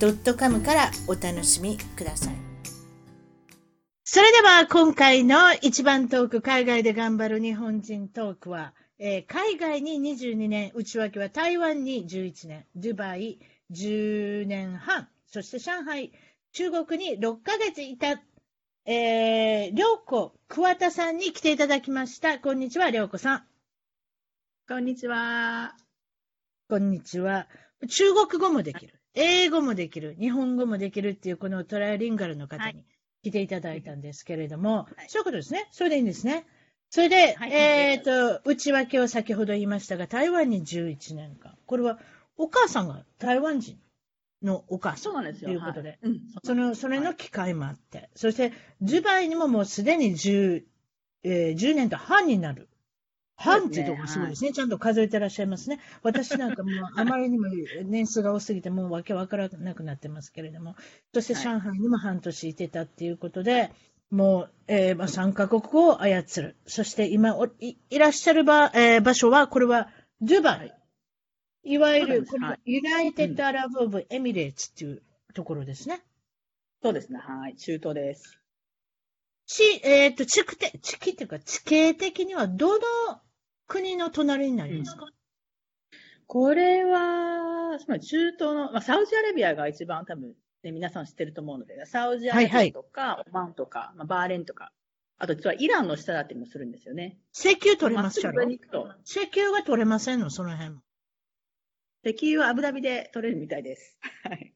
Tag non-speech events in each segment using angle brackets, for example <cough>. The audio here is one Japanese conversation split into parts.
.com からお楽しみください。それでは今回の一番トーク海外で頑張る日本人トークは、えー、海外に22年、内訳は台湾に11年、ドゥバイ10年半、そして上海、中国に6ヶ月いた、えー、良子桑田さんに来ていただきました。こんにちは、良子さん。こんにちは。こんにちは。中国語もできる。英語もできる。日本語もできるっていう、このトライリンガルの方に来ていただいたんですけれども、はい、そういうことですね。それでいいんですね。それで、はい、えっ、ー、と、内訳を先ほど言いましたが、台湾に11年。間。これは、お母さんが台湾人のお母さんということで、はい。うん、その、それの機会もあって、そして、ドゥバイにももうすでに10、えー、10年と半になる半ってとこすごいですね。ちゃんと数えてらっしゃいますね。<laughs> 私なんかもう、<laughs> あまりにも年数が多すぎて、もうわけわからなくなってますけれども、そして上海にも半年いてたっていうことで、もう、えー、まあ、3カ国語を操る。そして今い、いらっしゃる場,、えー、場所は、これは、ドゥバイ。いわゆる、これ、 United Arab of Emirates っていうところですね。そうですね。はい。中東です。地、えっ、ー、と、地区的、地区っていうか、地形的には、どの国の隣になりますか、うん、これは、つまり中東の、まあ、サウジアラビアが一番多分、ね、皆さん知ってると思うので、サウジアラビアとか、はいはい、オマンとか、まあ、バーレンとか、あと実はイランの下だったりもするんですよね。石油取れますか石油は取れませんの、その辺も。石油はアブダビで取れるみたいです。はい。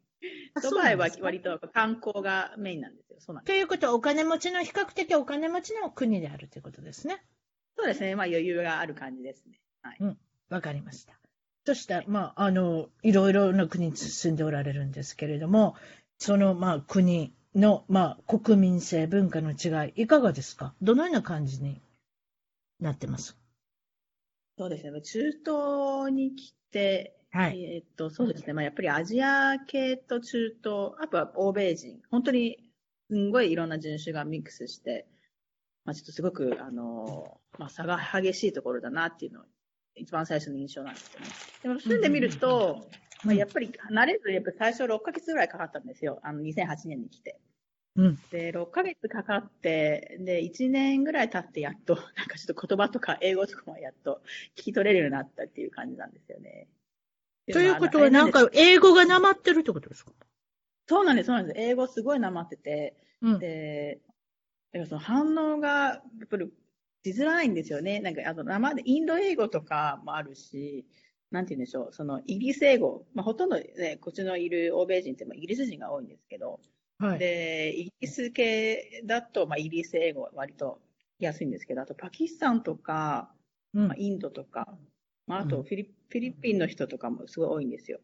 ドバイは割と観光がメインなんですよ。そうなんです。ということは、お金持ちの、比較的お金持ちの国であるということですね。そうですね。まあ余裕がある感じですね。はい。うん。わかりました。そしたら、まあ、あの、いろいろな国に住んでおられるんですけれども、その、まあ、国の、まあ、国民性、文化の違い、いかがですか？どのような感じになってます？そうですね。中東に来て、はい。えっと、そうですね。まあ、やっぱりアジア系と中東、あとは欧米人、本当にすんごいいろんな人種がミックスして、まあ、ちょっとすごく、あの、まあ、差が激しいところだなっていうのが一番最初の印象なんですよね。でも住んでみると、まあ、やっぱり慣れず、やっぱ最初6ヶ月ぐらいかかったんですよ。あの、2008年に来て。うん、で、6ヶ月かかって、で、1年ぐらい経ってやっと、<laughs> なんかちょっと言葉とか英語とかもやっと聞き取れるようになったっていう感じなんですよね。ということは、なんか英語がなまってるってことですか？そうなんです、そうなんです。英語すごいなまってて、うん、で、だからその反応が、やっぱり、しづらいんですよね。なんか、あと生で、インド英語とかもあるし、なんて言うんでしょう、その、イギリス英語、まあ、ほとんどね、こっちのいる欧米人って、イギリス人が多いんですけど、はい、で、イギリス系だと、まあ、イギリス英語は割と安いんですけど、あとパキスタンとか、うん、まあ、インドとか、まあ、あとフィリ、うん、フィリピンの人とかもすごい多いんですよ。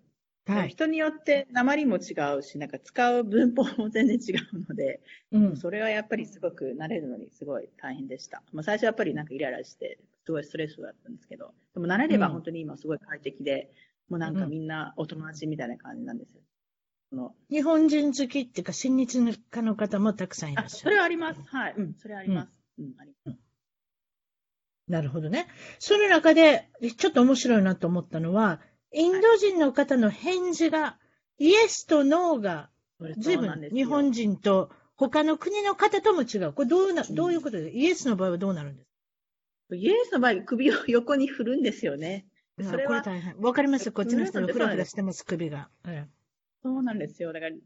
はい、人によって鉛も違うし、なんか使う文法も全然違うので、うん、それはやっぱりすごく慣れるのにすごい大変でした。まあ、最初はやっぱりなんかイライラして、すごいストレスだったんですけど、でも慣れれば本当に今すごい快適で、うん、もうなんかみんなお友達みたいな感じなんですよ。その日本人好きっていうか、親日家の方もたくさんいらっしゃる。それはあります。はい。うん、それはあります。うん、うん、あります。なるほどね。その中で、ちょっと面白いなと思ったのは、インド人の方の返事が、イエスとノーが、随分日本人と他の国の方とも違う。これどうな、どういうことで、イエスの場合はどうなるんですか？イエスの場合、首を横に振るんですよね。それは。これ大変。わかります？こっちの人のフラフラしてます、首が。そうなんですよ。だから、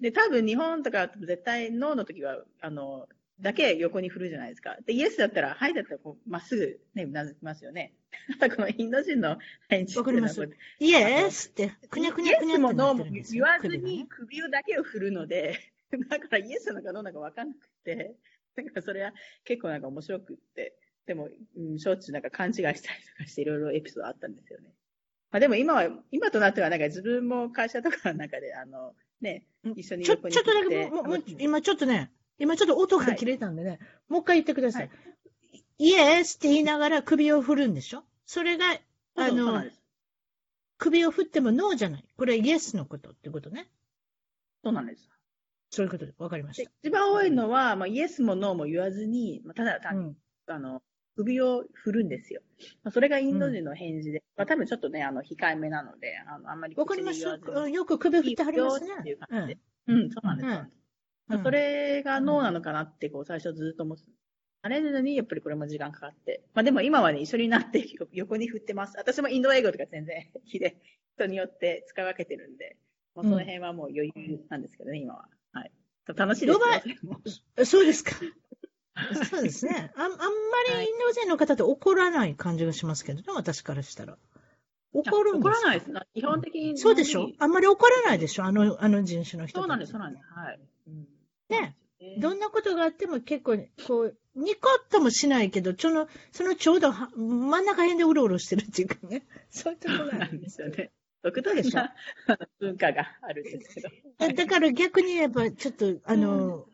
で、多分日本とか絶対ノーの時は、あの、だけ横に振るじゃないですか。で、イエスだったら、はいだったら、こう、まっすぐね、うなずきますよね。<laughs> ただこのインド人の返事わかります。イエスって、くにゃくにゃくにゃってもノーも言わずに首をだけを振るので、<laughs> だからイエスなのかノーなのかわかんなくて、だからそれは結構なんか面白くって、でも、うん、しょっちゅうなんか勘違いしたりとかしていろいろエピソードあったんですよね。まあでも今は、今となってはなんか自分も会社とかの中で、あの、ね、一緒にちょちょっとだけもも今ちょっとね、今ちょっと音が切れたんでね、はい、もう一回言ってください。イエスって言いながら首を振るんでしょ？それが、あの、首を振ってもノーじゃない。これはイエスのことってことね。そうなんです。そういうことで、わかりました。一番多いのは、まあ、イエスもノーも言わずに、まあ、ただ単に、うん、あの、首を振るんですよ。まあ、それがインド人の返事で、うん、まあ、多分ちょっとね、あの、控えめなので、あの、あんまりわかりますよく首振ってはりますね。っていう感じで。うん、うん、そうなんです。それがノーなのかなって、こう、最初ずっと思ってあれなのに、やっぱりこれも時間かかって。まあでも今はね、一緒になって <laughs> 横に振ってます。私もインド英語とか全然 <laughs> 比で、人によって使い分けてるんで、まあ、その辺はもう余裕なんですけどね、今は。はい。楽しいですよ。<laughs> そうですか。そうですね。ああんまりインド人の方って怒らない感じがしますけどね、私からしたら。怒るんです怒らないです。基本的に。そうでしょ？あんまり怒らないでしょ？あの、あの人種の人そうなんです、そうなんです。はい。うん、ね。どんなことがあっても結構、こう、ニコッともしないけど、ちょの、そのちょうど真ん中辺でうろうろしてるっていうかね。<laughs> そういうところなんですよね。独特な文化があるんですけど。だから逆に言えば、ちょっと、あの、うん、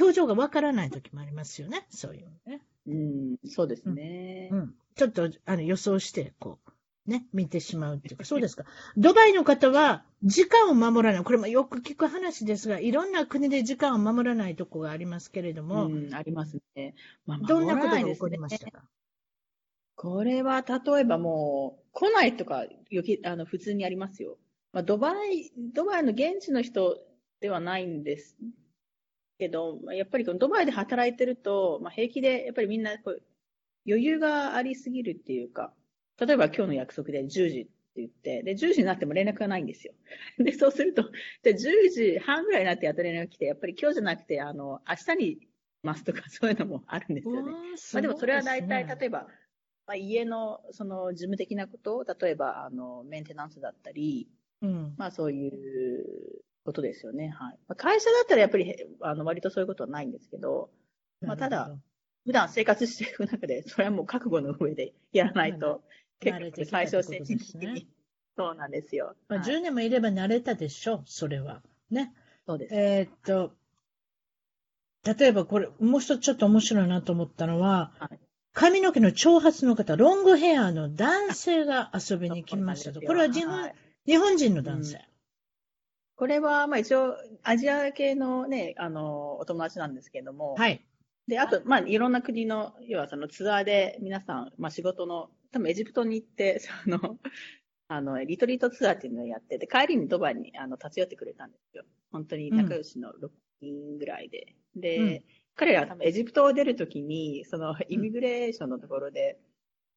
表情がわからない時もありますよね。そういうのね。うん、そうですね。うん。うん、ちょっと、あの、予想して、こう、ね、見てしまうっていうか、そうですか。ドバイの方は、時間を守らない。これもよく聞く話ですが、いろんな国で時間を守らないとこがありますけれども。うん、ありますね。まあ、どんなことが起こりましたか？これは、例えばもう、来ないとか、よき、あの、普通にありますよ。まあ、ドバイ、ドバイの現地の人ではないんですけど、やっぱりこのドバイで働いてると、まあ、平気で、やっぱりみんなこう、余裕がありすぎるっていうか、例えば今日の約束で10時って言って、で、10時になっても連絡がないんですよ。<laughs> で、そうすると、で、10時半ぐらいになってやっと連絡が来て、やっぱり今日じゃなくて、あの、明日にますとか <laughs> そういうのもあるんですよね。まあでもそれは大体、例えば、まあ、家のその事務的なこと、例えばあのメンテナンスだったり、うん、まあそういうことですよね。はい。まあ、会社だったらやっぱりあの割とそういうことはないんですけど、まあただ、普段生活していく中で、それはもう覚悟の上でやらないと、結構最小戦的に。<laughs> そうなんですよ。まあ、10年もいれば慣れたでしょ、それは。ね。そうです。えー、っと、例えばこれ、もう一つちょっと面白いなと思ったのは、はい、髪の毛の長髪の方、ロングヘアの男性が遊びに来ましたと。これは日本はい、日本人の男性。うん、これは、まあ一応、アジア系のね、あの、お友達なんですけども。はい。で、あと、まあ、いろんな国の、要はそのツアーで皆さん、まあ仕事の多分エジプトに行って、<laughs> その、あの、リトリートツアーっていうのをやってて、帰りにドバイにあの立ち寄ってくれたんですよ。本当に仲良しの6人ぐらいで。うん、で、うん、彼らは多分エジプトを出るときに、そのイミグレーションのところで、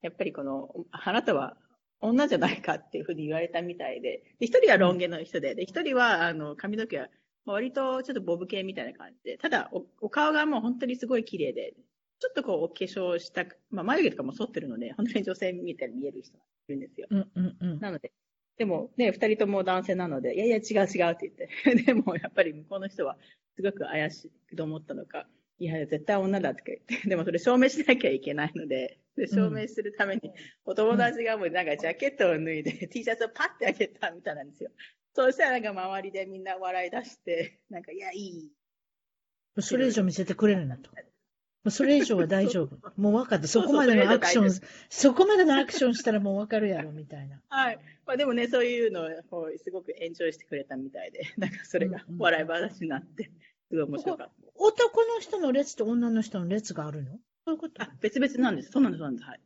やっぱりこの、あなたは女じゃないかっていうふうに言われたみたいで、一人はロン毛の人で、で、一人はあの髪の毛は割とちょっとボブ系みたいな感じで、ただおお顔がもう本当にすごい綺麗で、ちょっとこう、お化粧したく、まあ、眉毛とかも剃ってるので、本当に女性みたいに見える人がいるんですよ。うんうんうん、なので、でもね、二人とも男性なので、いやいや違う違うって言って、<laughs> でもやっぱり向こうの人はすごく怪しいと思ったのか、いや、絶対女だとか言って、でもそれ証明しなきゃいけないので、で証明するために、お友達がもうなんかジャケットを脱いで、T シャツをパッて開けたみたいなんですよ。そうしたらなんか周りでみんな笑い出して、なんか、いや、いい。それ以上見せてくれるなと。それ以上は大丈夫。<laughs> もう分かった。そこまでのアクション、そこまでのアクションしたらもう分かるやろ、みたいな。はい。まあでもね、そういうのをすごくエンジョイしてくれたみたいで、<laughs> なんかそれが笑い話になって、すごい面白かった。男の人の列と女の人の列があるの？そういうこと？あ、別々なんです。そうなんです、そうなんです。はい。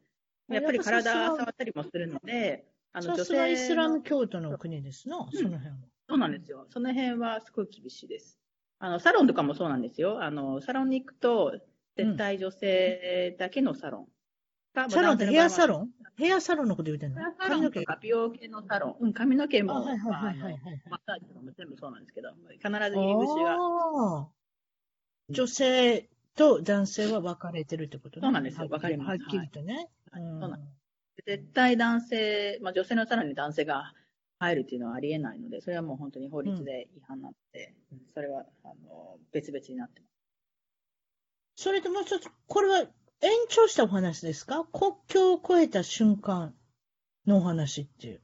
やっぱり体触ったりもするので、あの女性はイスラム教徒の国ですの、その辺は。そうなんですよ。その辺はすごい厳しいです。あの、サロンとかもそうなんですよ。あの、サロンに行くと、絶対女性だけのサロン。うん、サロンってヘアサロン？ヘアサロンのこと言うてんの？髪の毛美容系のサロン。うん、髪の毛も、マッサージとかも全部そうなんですけど、必ず入り口が。女性と男性は分かれてるってことね。そうなんですよ。分かります。はっきりとね。はい、そうなん絶対男性、まあ女性のサロンに男性が入るっていうのはありえないので、それはもう本当に法律で違反なので、うん、それはあの別々になってます。それともう一つ、これは延長したお話ですか？国境を越えた瞬間のお話っていう。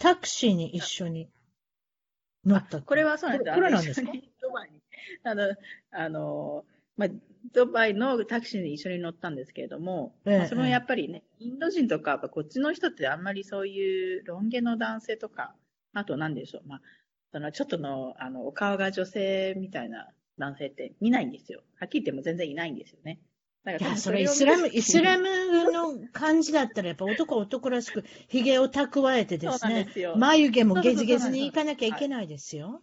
タクシーに一緒に乗ったこれはそうなんです。これなんですか？ドバイに。あの、あの、まあ、ドバイのタクシーに一緒に乗ったんですけれども、ええまあそのやっぱりね、インド人とか、やっぱこっちの人ってあんまりそういうロン毛の男性とか、あと何でしょう、まあ、そのちょっとの、あの、お顔が女性みたいな男性って見ないんですよ。はっきり言っても全然いないんですよね。だからいや、それイスラム、てイスラムの感じだったら、やっぱ男は男らしく、<laughs> 髭を蓄えてですねですよ、眉毛もゲズゲズに行かなきゃいけないですよ。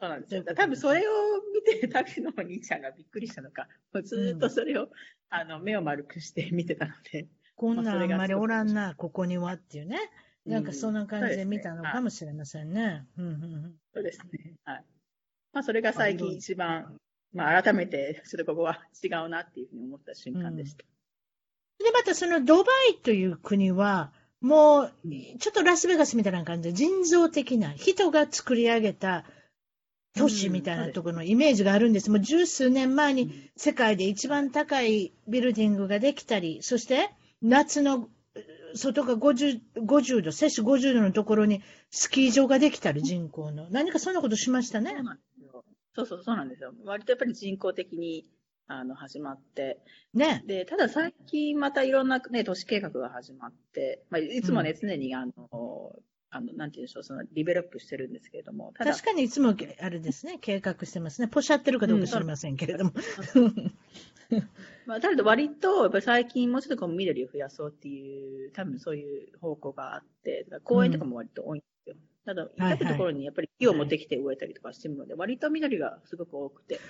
そうなんですよ。多分それを見て、タクシーのお兄ちゃんがびっくりしたのか、もうずーっとそれを、あの、目を丸くして見てたので。こんなんまあんまりおらんな、ここにはっていうね。なんかうんそんな感じで見たのかもしれませんね。うんうんうんそうですね。はい。まあ、それが最近一番、まあ、改めて、ちょっとここは違うなっていうふうに思った瞬間でした。で、またそのドバイという国は、もう、ちょっとラスベガスみたいな感じで人造的な、人が作り上げた都市みたいなところのイメージがあるんです。もう十数年前に世界で一番高いビルディングができたり、そして夏の外が 50, 50度、摂氏50度のところにスキー場ができたり、人口の。何かそんなことしましたねそう。そうそう、なんですよ。割とやっぱり人工的に、あの、始まって。ね。で、ただ最近またいろんなね、都市計画が始まって、まあ、いつもね、常にあの、あの、なんて言うんでしょう、その、リベロップしてるんですけれども、確かにいつもあれですね、計画してますね。ポシャってるかどうか知りませんけれども。まあ、ただ割と、やっぱり最近もうちょっとこう緑を増やそうっていう、多分そういう方向があって、公園とかも割と多いんですよ。ただ、至ったところにやっぱり木を持ってきて植えたりとかしてるので、割と緑がすごく多くて。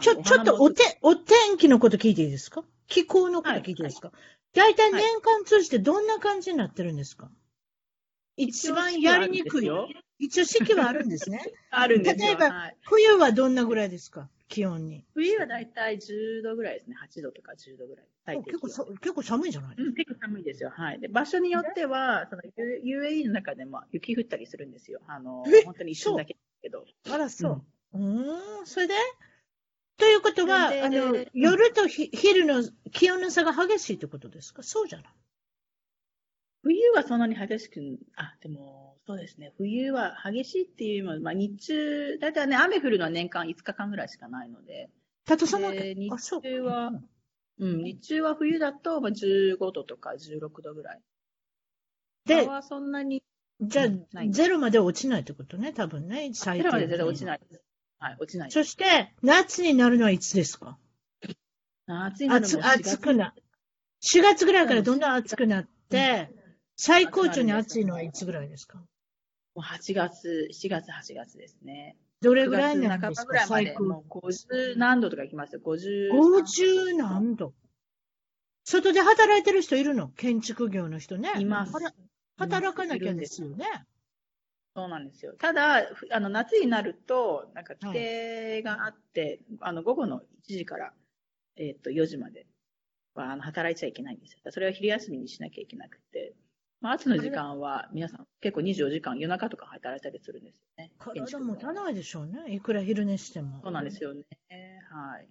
ちょ、ちょっとおて、お天気のこと聞いていいですか？気候のこと聞いていいですか、大体年間通じてどんな感じになってるんですか、一番やりにくい。一応四季はあるんですね。<laughs> あるんですよ。例えばはい、冬はどんなぐらいですか？気温に。冬はだいたい10度ぐらいですね。8度とか10度ぐらい。結構さ結構寒いじゃないうん、結構寒いですよ。はい。で、場所によっては、その UAE の中でも雪降ったりするんですよ。あのえ、本当に一瞬だけけど。あら、そう。うーん、それで？ということは、であの、夜とひ昼の気温の差が激しいってことですか？そうじゃない。冬はそんなに激しく、あ、でも、そうですね。冬は激しいっていうよりも、まあ日中、だいたいね、雨降るのは年間5日間ぐらいしかないので、たとさまで日。中は、うん、日中は冬だと、まあ、15度とか16度ぐらい。でそんなに、じゃあゼロまで落ちないってことね、多分ね、最低ゼロまで絶対落ちないです。はい、落ちない。そして、夏になるのはいつですか？暑いの暑暑くな。4月ぐらいからどんどん暑くなって、最高潮に暑いのはいつぐらいですか？もう8月、7月、8月ですね。どれぐらい9なんですか？月半ばぐらいまで。もう50何度とか行きますよ。50。50何度。外で働いてる人いるの？建築業の人ね。います働かなきゃですよね。そうなんですよ。ただ、ふあの、夏になると、なんか規定があって、あの、午後の1時から、えっ、と、4時までは、あの、働いちゃいけないんですよ。それは昼休みにしなきゃいけなくて、まあ、朝の時間は、皆さん結構24時間、夜中とか働いたりするんですよね。建体もたないでしょうね。いくら昼寝しても。そうなんですよね。はい。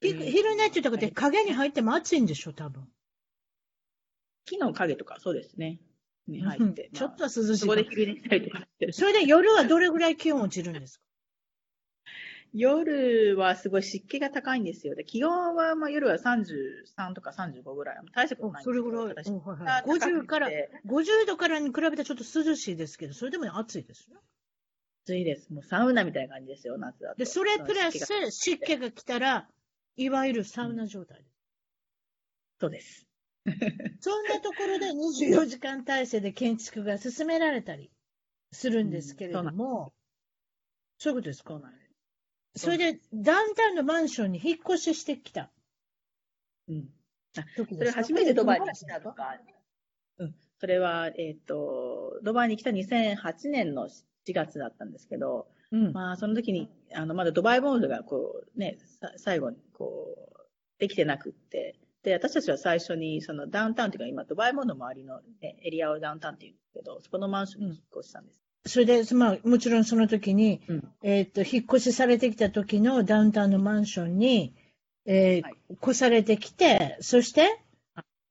ひ昼寝って言ったことで影に入っても暑いんでしょ、多分。木の影とか、そうですね。に入って。ちょっとまあ涼しいかそこで昼寝したりとかしてる。それで夜はどれぐらい気温落ちるんですか？夜はすごい湿気が高いんですよ。で気温は、まあ、夜は33とか35ぐらい。大したことないんですけどそれぐらい。私おはいはい50から、50度からに比べてちょっと涼しいですけど、それでも暑いですよ。暑いです。もうサウナみたいな感じですよ、夏だと。で、それプラス湿気が来たら、いわゆるサウナ状態です。そうです。<laughs> そんなところで24時間体制で建築が進められたりするんですけれども、そういうことですかそうなんです。それで、ダウンタウンのマンションに引っ越ししてきたうん。時それ初めてドバイに来たとか、うん。それは、えっ、と、ドバイに来た2008年の4月だったんですけど、うん。まあ、その時に、あの、まだドバイモールが、こう、ね、さ最後に、こう、できてなくって、で、私たちは最初に、そのダウンタウンっていうか、今、ドバイモールの周りの、ね、エリアをダウンタウンって言うんですけど、そこのマンションに引っ越したんです。それで、まあ、もちろんその時に、うんえっ、と、引っ越しされてきた時のダウンタウンのマンションに、えーはい越されてきて、そして、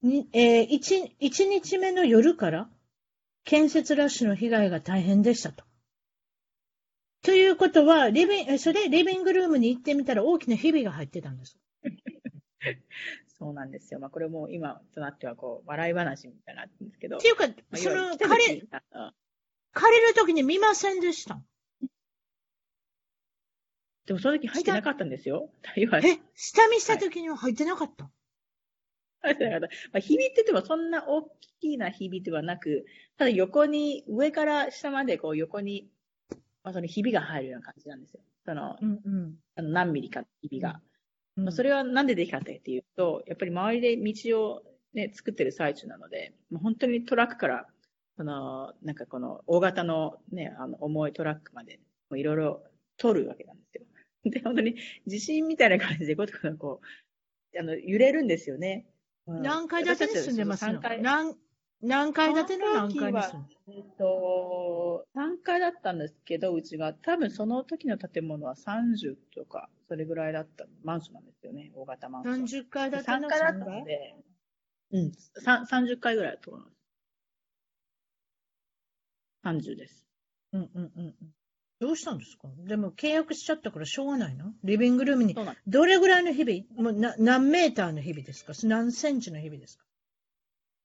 にえー、1, 一日目の夜から、建設ラッシュの被害が大変でしたと。ということは、リビン、それ、リビングルームに行ってみたら大きなひびが入ってたんです <laughs> そうなんですよ。まあ、これも今となっては、こう、笑い話みたいになってるんですけど。っていうか、その、借り、借りるときに見ませんでしたでもその時入ってなかったんですよ。え、下見した時には入ってなかった、入ってなかった。まあ、ひびって言ってもそんな大きなひびではなく、ただ横に、上から下までこう横に、まあ、そのひびが入るような感じなんですよ。その、うんうん、あの何ミリかひびが。うん、まあ、それはなんでできたかっていうと、やっぱり周りで道をね、作ってる最中なので、もう本当にトラックから、その、なんかこの大型のね、あの重いトラックまで、いろいろ取るわけなんですよ。<laughs> で、本当に地震みたいな感じで、こう、こう、あの、揺れるんですよね。何階建てに住んでますの？何何階建ての何階に住んでえっと、3階だったんですけど、うちが、多分その時の建物は30とか、それぐらいだったマンションなんですよね、大型マンション。30階建ての3階だったので、うん、30階ぐらいだと思います。30です。うんうんうん。どうしたんですか？でも契約しちゃったからしょうがないのリビングルームに。どれぐらいの日々？もうな何メーターの日々ですか？何センチの日々ですか？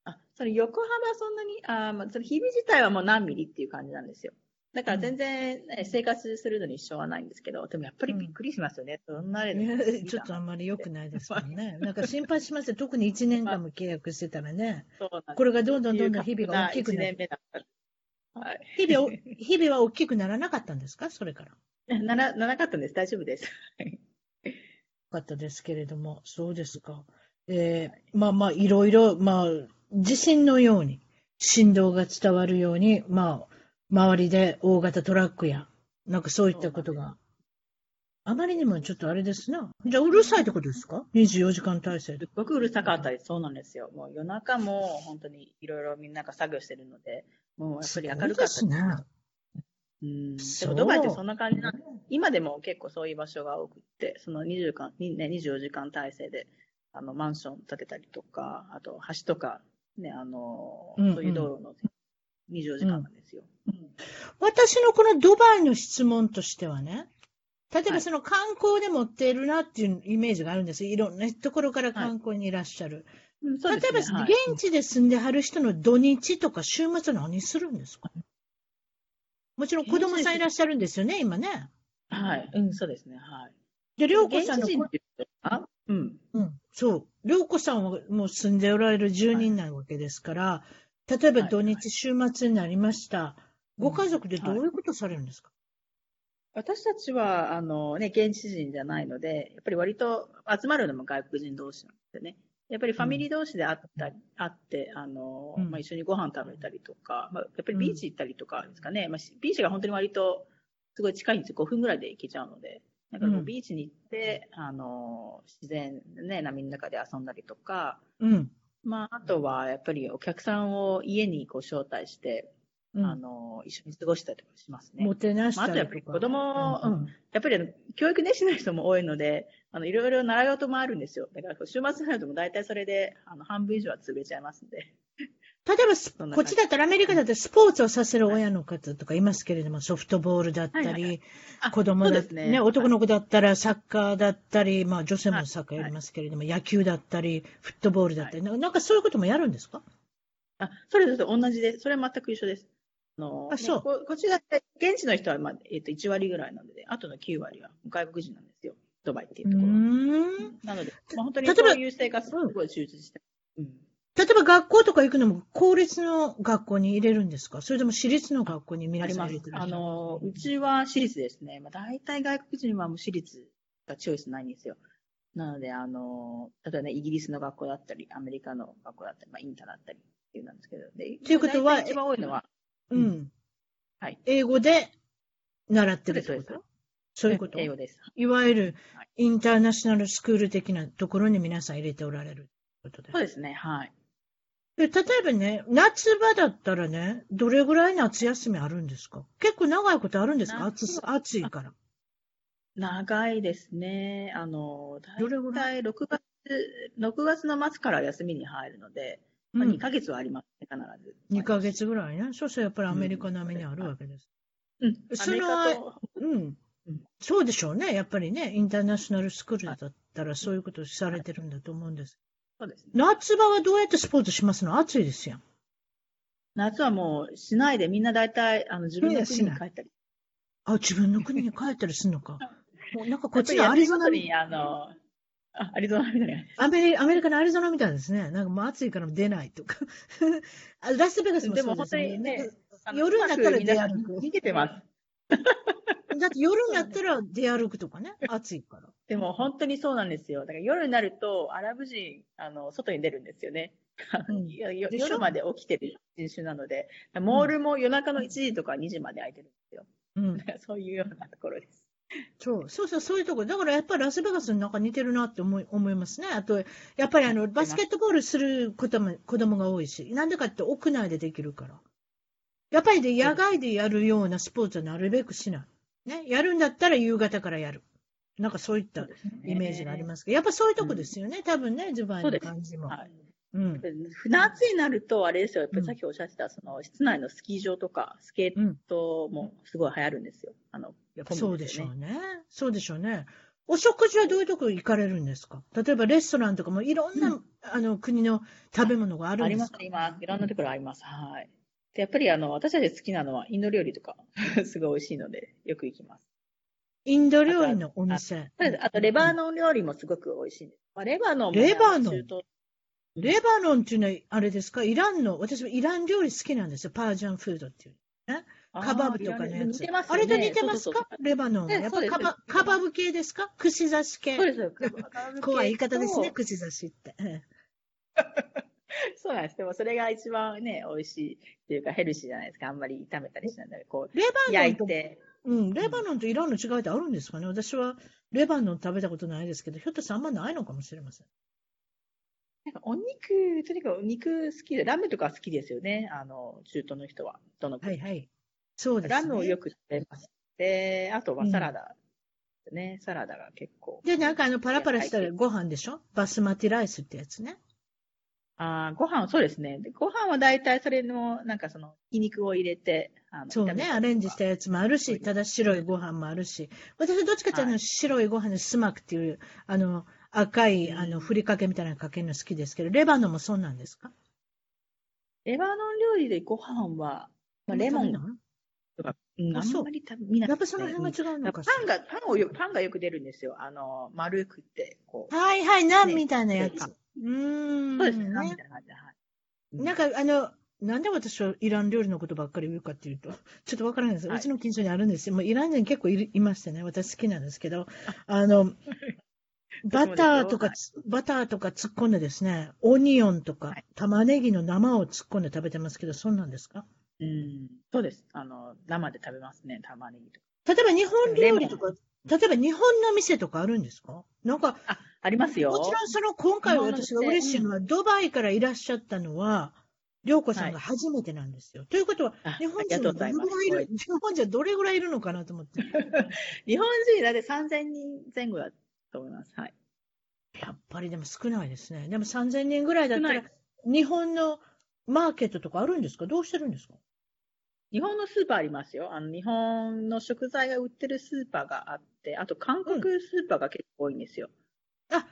あ、それ横幅そんなに、あまあ、それ日々自体はもう何ミリっていう感じなんですよ。だから全然、ね、生活するのに支障はないんですけど、でもやっぱりびっくりしますよね。うん、れちょっとあんまり良くないですもんね。<laughs> なんか心配しますよ。特に1年間も契約してたらね。これがどんどんどんどん日々が大きくなる。はい、日々、<laughs> 日々は大きくならなかったんですか？それから。なら、ならなかったんです。大丈夫です。よかったですけれども、そうですか。えー、まあまあ、いろいろ、まあ、地震のように、振動が伝わるように、まあ、周りで大型トラックや、なんかそういったことが、あまりにもちょっとあれですな。じゃあ、うるさいってことですか ?24 時間体制で。すごくうるさかったです。そうなんですよ。もう夜中も本当にいろいろみんなが作業してるので、もうやっぱり明るかったね。うん。でもドバイってそんな感じなんで、今でも結構そういう場所が多くて、その20間、ね、24時間体制で、あの、マンション建てたりとか、あと橋とか、ね、あの、うんうん、そういう道路の24時間なんですよ、うん。私のこのドバイの質問としてはね、例えばその観光で持っているなっていうイメージがあるんです。いろんなところから観光にいらっしゃる。はい、例えば、はい、現地で住んではる人の土日とか週末何するんですか？もちろん子供さんいらっしゃるんですよね、今ね。はい。うん、そうですね。はい。で、りょうこさんの。あうん。うん。そう。りょうこさんはもう住んでおられる住人なわけですから、はい、例えば土日、週末になりました。ご家族でどういうことされるんですか、私たちは、あのね、現地人じゃないので、やっぱり割と集まるのも外国人同士なんですよね。やっぱりファミリー同士で会ったり、会って、あの、まあ、一緒にご飯食べたりとか、まあ、やっぱりビーチ行ったりとかですかね。まあ、ビーチが本当に割と、すごい近いんですよ。5分ぐらいで行けちゃうので。だからビーチに行って、あの、自然ね、波の中で遊んだりとか、うん。まあ、あとは、やっぱりお客さんを家にこう招待して、うん、あの、一緒に過ごしたりとかしますね。もてなしたりとか。まあ、あとやっぱり子供、うん、うん、やっぱり教育熱心な人も多いので、あの、いろいろ習い事もあるんですよ。だから、週末になるとも大体それで、あの、半分以上は潰れちゃいますんで。<laughs> 例えば、こっちだったら、アメリカだったらスポーツをさせる親の方とかいますけれども、ソフトボールだったり、はいはい子供だったり、ね、ね、男の子だったらサッカーだったり、まあ女性もサッカーやりますけれども、はいはい、野球だったり、フットボールだったり、はい、なんかそういうこともやるんですか？あ、それです。同じです。それは全く一緒です。あの、あそう、ね、こ。こっちだって、現地の人は、まあ、えっ、ー、と、1割ぐらいなので、あとの9割は外国人なんで。ドバイっていうところ。なので、まあ、本当にそういう生活すごい充実して。うん例えば学校とか行くのも公立の学校に入れるんですか？それとも私立の学校に皆さん入れてるあの、うちは私立ですね。まあ、大体外国人はもう私立がチョイスないんですよ。なので、あの、例えばね、イギリスの学校だったり、アメリカの学校だったり、まあ、インターだったりっていうなんですけど。で、ということは、一番多いのは、うん。はい。英語で習ってるってこと？そういうこと？いわゆるインターナショナルスクール的なところに皆さん入れておられることでそうですね、はい。で例えばね、夏場だったらね、どれぐらい夏休みあるんですか結構長いことあるんですか暑暑いから。長いですね。あの、どれぐらい ?6 月、6月の末から休みに入るので、まあ、2ヶ月はありますね、必ず。2ヶ月ぐらいね。そうするとやっぱりアメリカ並みにあるわけです。うん。その、うん。そうでしょうね。やっぱりね、インターナショナルスクールだったらそういうことされてるんだと思うんです。そうです、ね、夏場はどうやってスポーツしますの？暑いですよ。夏はもうしないでみんな大体あの自分の国に帰ったり。あ、自分の国に帰ったりするのか。もうなんかこっちのアリゾナに、あの、あ、アリゾナみたいな。アメリアメリカのアリゾナみたいですね。なんかもう暑いから出ないとか。ラスベガスもそうですね。でも本当にね、夜になったら出歩く。逃げてます。だって夜になったら出歩くとかね、暑いから。でも本当にそうなんですよ。だから夜になると、アラブ人、あの、外に出るんですよね。うん、<laughs> 夜まで起きてる人種なので、モールも夜中の1時とか2時まで開いてるんですよ。うん、そういうようなところです。そうそうそう、そういうところ。だからやっぱりラスベガスになんか似てるなって思い思いますね。あと、やっぱりあの、バスケットボールする子供子供が多いし、なんでかって屋内でできるから。やっぱりで、野外でやるようなスポーツはなるべくしない。ね、やるんだったら夕方からやる。なんかそういったイメージがありますけど、やっぱそういうとこですよね、うん、多分ね、ズバイの感じも。はいうん、夏になると、あれですよ、やっぱりさっきおっしゃってた、その室内のスキー場とか、スケートもすごい流行るんですよ。あのやっぱそうでしょうね。そうでしょうね。お食事はどういうとこ行かれるんですか？例えばレストランとかもいろんな、うん、あの国の食べ物があるんですか？あります、あります。いろんなところあります。はい。でやっぱりあの私たち好きなのはインド料理とか <laughs> すごい美味しいので、よく行きます。インド料理のお店。あと、レバノン料理もすごく美味しいんです。まあ、レバノンも、レバノンレバノンっていうのは、あれですか？イランの、私はイラン料理好きなんですよ。パージャンフードっていう。ね、カバブとかのやつ。ね、あれと似てますか？レバノン。やっぱカバカバブ系ですか？串刺し系。そうです。怖い言い方ですね、串刺しって。<laughs> そうなんです。でもそれが一番ね、美味しいっていうかヘルシーじゃないですか。あんまり炒めたりしないので、こう、レバノン焼いて。うん、レバノンとイランの違いってあるんですかね私はレバノン食べたことないですけど、ひょっとしたらあんまないのかもしれません。なんかお肉、とにかくお肉好きで、ラムとか好きですよね。あの、中東の人は。どのはいはい。そうですね。ラムをよく食べます。で、あとはサラダ。うん、ね、サラダが結構。で、なんかあの、パラパラしたらご飯でしょ？バスマティライスってやつね。あご飯、そうですね。でご飯は大体それの、なんかその、ひ肉を入れて、あのそうね、アレンジしたやつもあるし、ただ白いご飯もあるし、私はどっちかっていうと、白いご飯にスマクっていう、あの、赤い、あの、ふりかけみたいなのかけるの好きですけど、レバノンもそうなんですか？レバノン料理でご飯は、まあ、レモン？うん、あんまり見ない、やっぱその辺が違うのかパンが、パンをよパンがよく出るんですよ。あの、丸くって、こう。はいはい、ナンみたいなやつ。うん。そうですね、ナンみたいな感じで、はい。なんか、あの、なんで私はイラン料理のことばっかり言うかっていうと、<laughs> ちょっとわからないです。はい、うちの近所にあるんですよ。もうイラン人結構いましてね、私好きなんですけど、あの、<laughs> バターとか、はい、バターとか突っ込んでですね、オニオンとか、玉ねぎの生を突っ込んで食べてますけど、そうなんですか？うん、そうです。あの、生で食べますね、玉ねぎとか。例えば日本料理とか、例えば日本の店とかあるんですか？なんか、あ、ありますよ。もちろんその今回私が嬉しいのは、ドバイからいらっしゃったのは、りょうこさんが初めてなんですよ。はい、ということは、日本人はどれぐらいいる、日本人はどれぐらいいるのかなと思って。日本人だって3000人前後だと思います。はい。やっぱりでも少ないですね。でも3000人ぐらいだったら、日本のマーケットとかあるんですか？どうしてるんですか？日本のスーパーありますよ。あの、日本の食材が売ってるスーパーがあって、あと韓国スーパーが結構多いんですよ。うん、あ、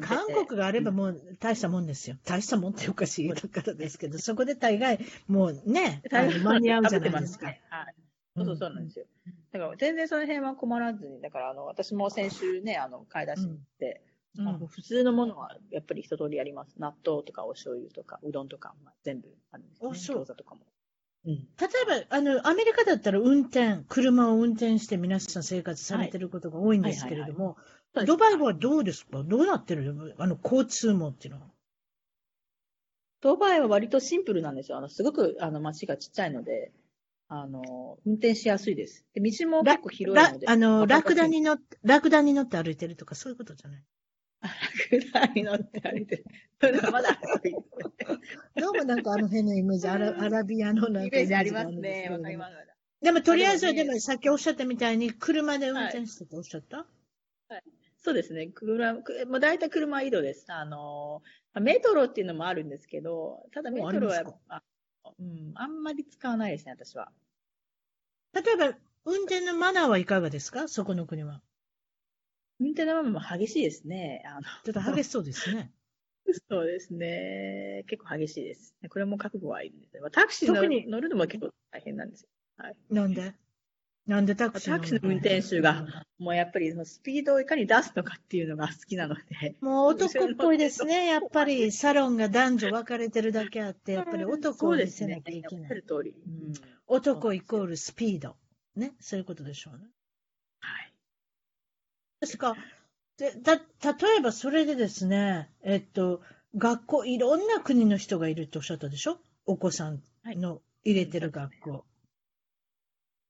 韓国があればもう大したもんですよ。大したもんっておかしい言い方ですけど、そこで大概、もうね、間に合うじゃないですか。ね、はい。そうそうそうなんですよ。だから全然その辺は困らずに、だからあの、私も先週ね、あの、買い出しに行って、うん、普通のものはやっぱり一通りあります。納豆とかお醤油とか、うどんとか、まあ、全部あるんですね。餃子とかも。うん、例えば、あの、アメリカだったら運転、車を運転して皆さん生活されてることが多いんですけれども、ドバイはどうですか？どうなってるあの、交通網っていうのは。ドバイは割とシンプルなんですよ。あの、すごく、あの、街がちっちゃいので、あの、運転しやすいです。で道も結構広いので。あの、ラクダに乗って、ラクダに乗って歩いてるとか、そういうことじゃない？ラクダに乗って歩いてる。まだどうもなんかあの辺のイメージ、アラアラビアのなんかイメージありますね。わかります。でもとりあえず、でもさっきおっしゃったみたいに、車で運転してておっしゃった、はい、そうですね。車、もう大体車移動です。あの、メトロっていうのもあるんですけど、ただメトロは、あうん、あんまり使わないですね、私は。例えば、運転のマナーはいかがですか？そこの国は。運転のマナーも激しいですね。あのちょっと激しそうですね。そうですね。結構激しいです。これも覚悟はいるんですタクシーに乗るのも結構大変なんですよ。はい、なんで？なんでタクシータクシーの運転手が、もうやっぱりそのスピードをいかに出すのかっていうのが好きなので。もう男っぽいですね。やっぱりサロンが男女分かれてるだけあって、やっぱり男を見せなきゃいけない。ね、男イコールスピード。ね？そういうことでしょうね。はい。ですか？で、だ、例えばそれでですね、えっと、学校、いろんな国の人がいるっておっしゃったでしょ？お子さんの入れてる学校。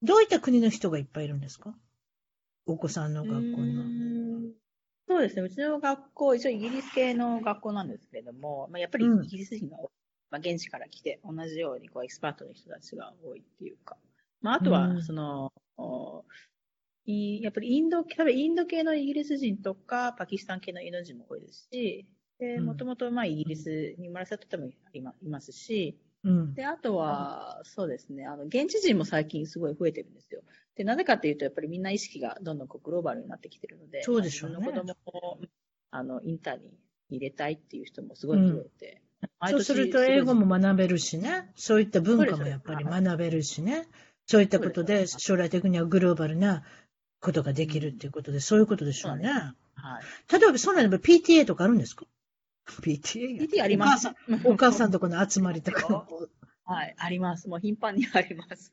どういった国の人がいっぱいいるんですか？お子さんの学校には。そうですね。うちの学校、一応イギリス系の学校なんですけれども、まあ、やっぱりイギリス人が、うん、まあ、現地から来て、同じようにこうエキスパートの人たちが多いっていうか、まあ、あとは、その、うん、やっぱりインド、多分インド系のイギリス人とか、パキスタン系のインド人も多いですし、で、もともとまあイギリスに生まれた方もいますし、うん、で、あとは、そうですね、あの、現地人も最近すごい増えてるんですよ。で、なぜかっていうと、やっぱりみんな意識がどんどんこうグローバルになってきてるので、そうでしょうね。子供を、あの、インターに入れたいっていう人もすごい増えて、うん、そうすると英語も学べるしね、そういった文化もやっぱり学べるしね、そういったことで将来的にはグローバルなことができるっていうことで、そういうことでしょうね。はい。例えば、そうなれば PTA とかあるんですか ?PTA? PTA あります。お母さんとこの集まりとか。はい、あります。もう頻繁にあります。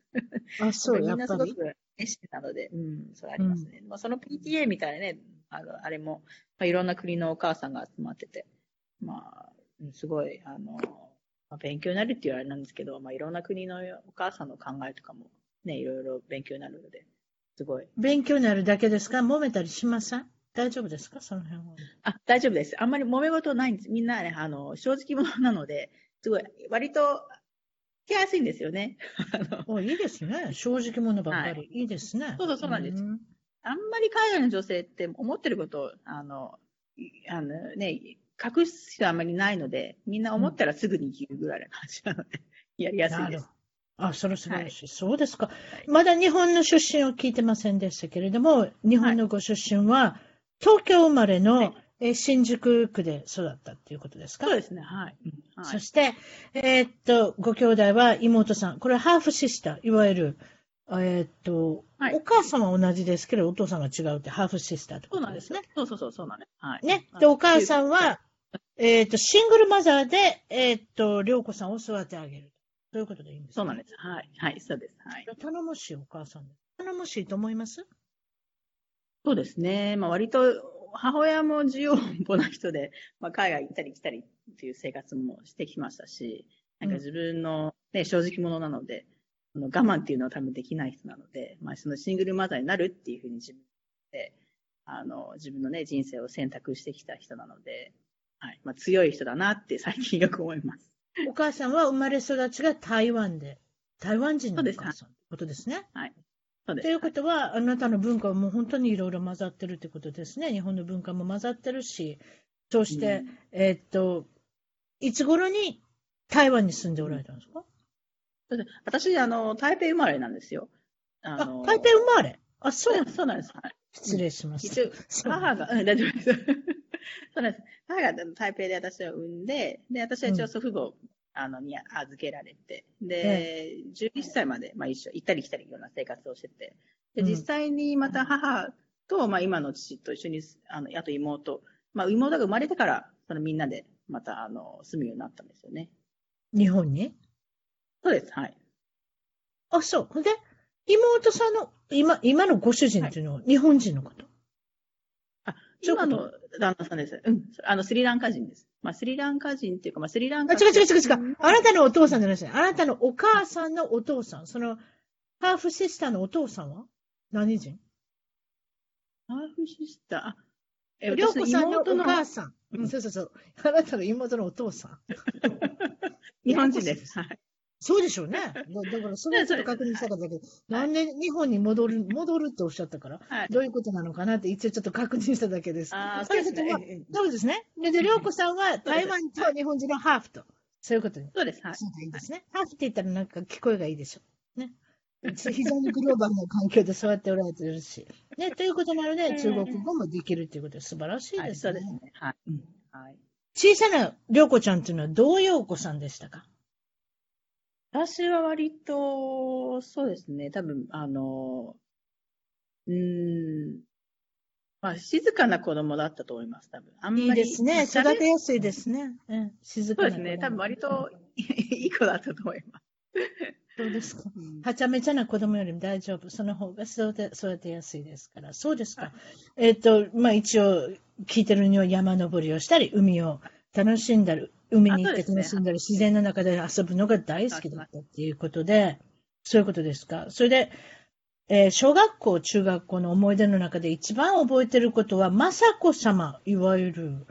あ、そう、みんなすごく熱心なので、うん、それありますね。うん、まあ、その PTA みたいなね、あの、あれも、まあ、いろんな国のお母さんが集まってて、まあ、すごい、あの、まあ、勉強になるっていうあれなんですけど、まあ、いろんな国のお母さんの考えとかも、ね、いろいろ勉強になるので、すごい。勉強になるだけですか？揉めたりしません？大丈夫ですか？その辺は。あ、大丈夫です。あんまり揉め事ないんです。みんなね、あの、正直者なので、すごい、割と、きやすいんですよね。<laughs> あいいですね。正直者ばっかり。はい、いいですね。そうそうそうなんです。あんまり海外の女性って思ってることを、あの、あのね、隠す人はあんまりないので、みんな思ったらすぐに言うぐらいな感じなので、うん、やりやすいです。あ、それ素晴らしい。はい、そうですか、はい、まだ日本の出身を聞いてませんでしたけれども、日本のご出身は、東京生まれの、え新宿区で育ったっていうことですか？そうですね、はい。はい、そして、えー、っと、ご兄弟は妹さん。これハーフシスター、いわゆる、えー、っと、はい、お母さんは同じですけど、お父さんが違うってハーフシスターってことですね。そうそうそう、そうなんです。はい。ね。で、お母さんは、えー、っと、シングルマザーで、えっと、りょうこさんを育て上げる。そういうことでいいんですかそうなんです。はい。はい、そうです。はい。頼もしいお母さん頼もしいと思います？そうですね。まあ、割と母親も自由奔放な人で、<laughs> まあ、海外行ったり来たりっていう生活もしてきましたし、なんか自分の、ね、正直者なので、我慢っていうのは多分できない人なので、まあ、そのシングルマザーになるっていうふうに自分で、あの、自分のね、人生を選択してきた人なので、はい。まあ、強い人だなって最近よく思います。お母さんは生まれ育ちが台湾で、台湾人のお母さんってことですね。はい。ということは、あなたの文化はもう本当にいろいろ混ざってるってことですね。日本の文化も混ざってるし、そして、うん、えー、っと、いつ頃に台湾に住んでおられたんですか、私、あの、台北生まれなんですよ。あの台北生まれ？あ、そうそうなんです。はい、失礼します。一応、母が、うん、大丈夫です。<laughs> そうです。母が台北で私を産んで、で、私は一応祖父母あの、に預けられて、で、うん、11歳まで、まあ一緒、行ったり来たりような生活をしてて、で、実際にまた母と、まあ今の父と一緒に、あの、あと妹、まあ妹が生まれてから、そのみんなで、また、あの、住むようになったんですよね。日本に？そうです、はい。あ、そう。で、妹さんの、今、今のご主人っていうのは日本人の方、今の旦那さんです。うん。あの、スリランカ人です。まあ、スリランカ人っていうか、まあ、スリランカ。あ、違う違う違う違う。あなたのお父さんじゃないですね。あなたのお母さんのお父さん。その、ハーフシスターのお父さんは？何人？ハーフシスター？あ、え、りょうこさんのお母さん。うん、そうそうそう。あなたの妹のお父さん。<laughs> 日本人です。はい。そうでしょうね。<laughs> だから、それをちょっと確認したかったけど、なんで日本に戻る、戻るっておっしゃったから、はい、どういうことなのかなって一応ちょっと確認しただけです。ああ、そうですね。そうですね。で、りょうこさんは台湾と日本人のハーフと。そういうことに。そうです。はい。そういいですね。ハーフって言ったらなんか聞こえがいいでしょ。ね。非常にグローバルな環境でそうやっておられてるし。ね、ということなので、中国語もできるということで素晴らしいですね。はい、そうですね。はい。うんはい、小さな涼子ちゃんっていうのはどういうお子さんでしたか？私は割と、そうですね、多分、あの、うん、まあ、静かな子供だったと思います、多分。あんまり。いいですね。育てやすいですね。うん、静かなそうですね。多分割と <laughs> いい子だったと思います。そうですか？はちゃめちゃな子供よりも大丈夫？その方が育て育てやすいですから。そうですか。えっ、と、まあ一応聞いてるには山登りをしたり、海を楽しんだり、海に行って楽しんだり、ね、自然の中で遊ぶのが大好きだったっていうことで、そういうことですか？それで、えー、小学校、中学校の思い出の中で一番覚えてることは、雅子様、いわゆる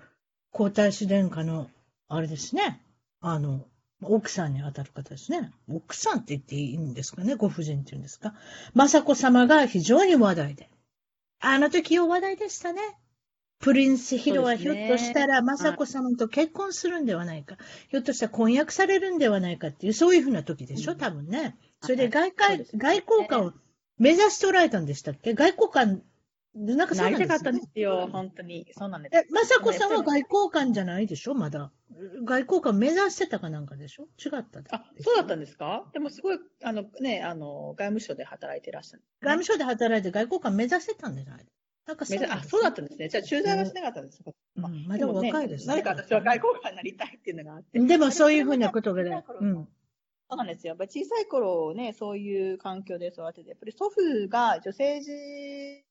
皇太子殿下の、あれですね。あの、奥さんに当たる方ですね。奥さんって言っていいんですかね？ご婦人って言うんですか？雅子様が非常に話題で。あの時話題でしたね。プリンスヒロはひょっとしたら雅子様と結婚するんではないか。ひょっとしたら婚約されるんではないかっていう、そういうふうな時でしょ、多分ね。それで外交、外交官を目指しておられたんでしたっけ？外交官なんかそうなんです、ね、なりたかったんですよ、本当に。そうなんです。え、まさこさんは外交官じゃないでしょ？まだ。外交官目指してたかなんかでしょ？違ったあ、そうだったんですか？でもすごい、あのね、あの、外務省で働いてらっしゃる、ね、外務省で働いて外交官目指してたんじゃない？なんかそう、ね、あ、そうだったんですね。じゃあ駐在はしなかったんですか、うん、まあでも若いですね。何か私は外交官になりたいっていうのがあって。でもそういうふうなことがね、うん。そうなんですよ。やっぱり小さい頃ね、そういう環境で育てて、やっぱり祖父が女性児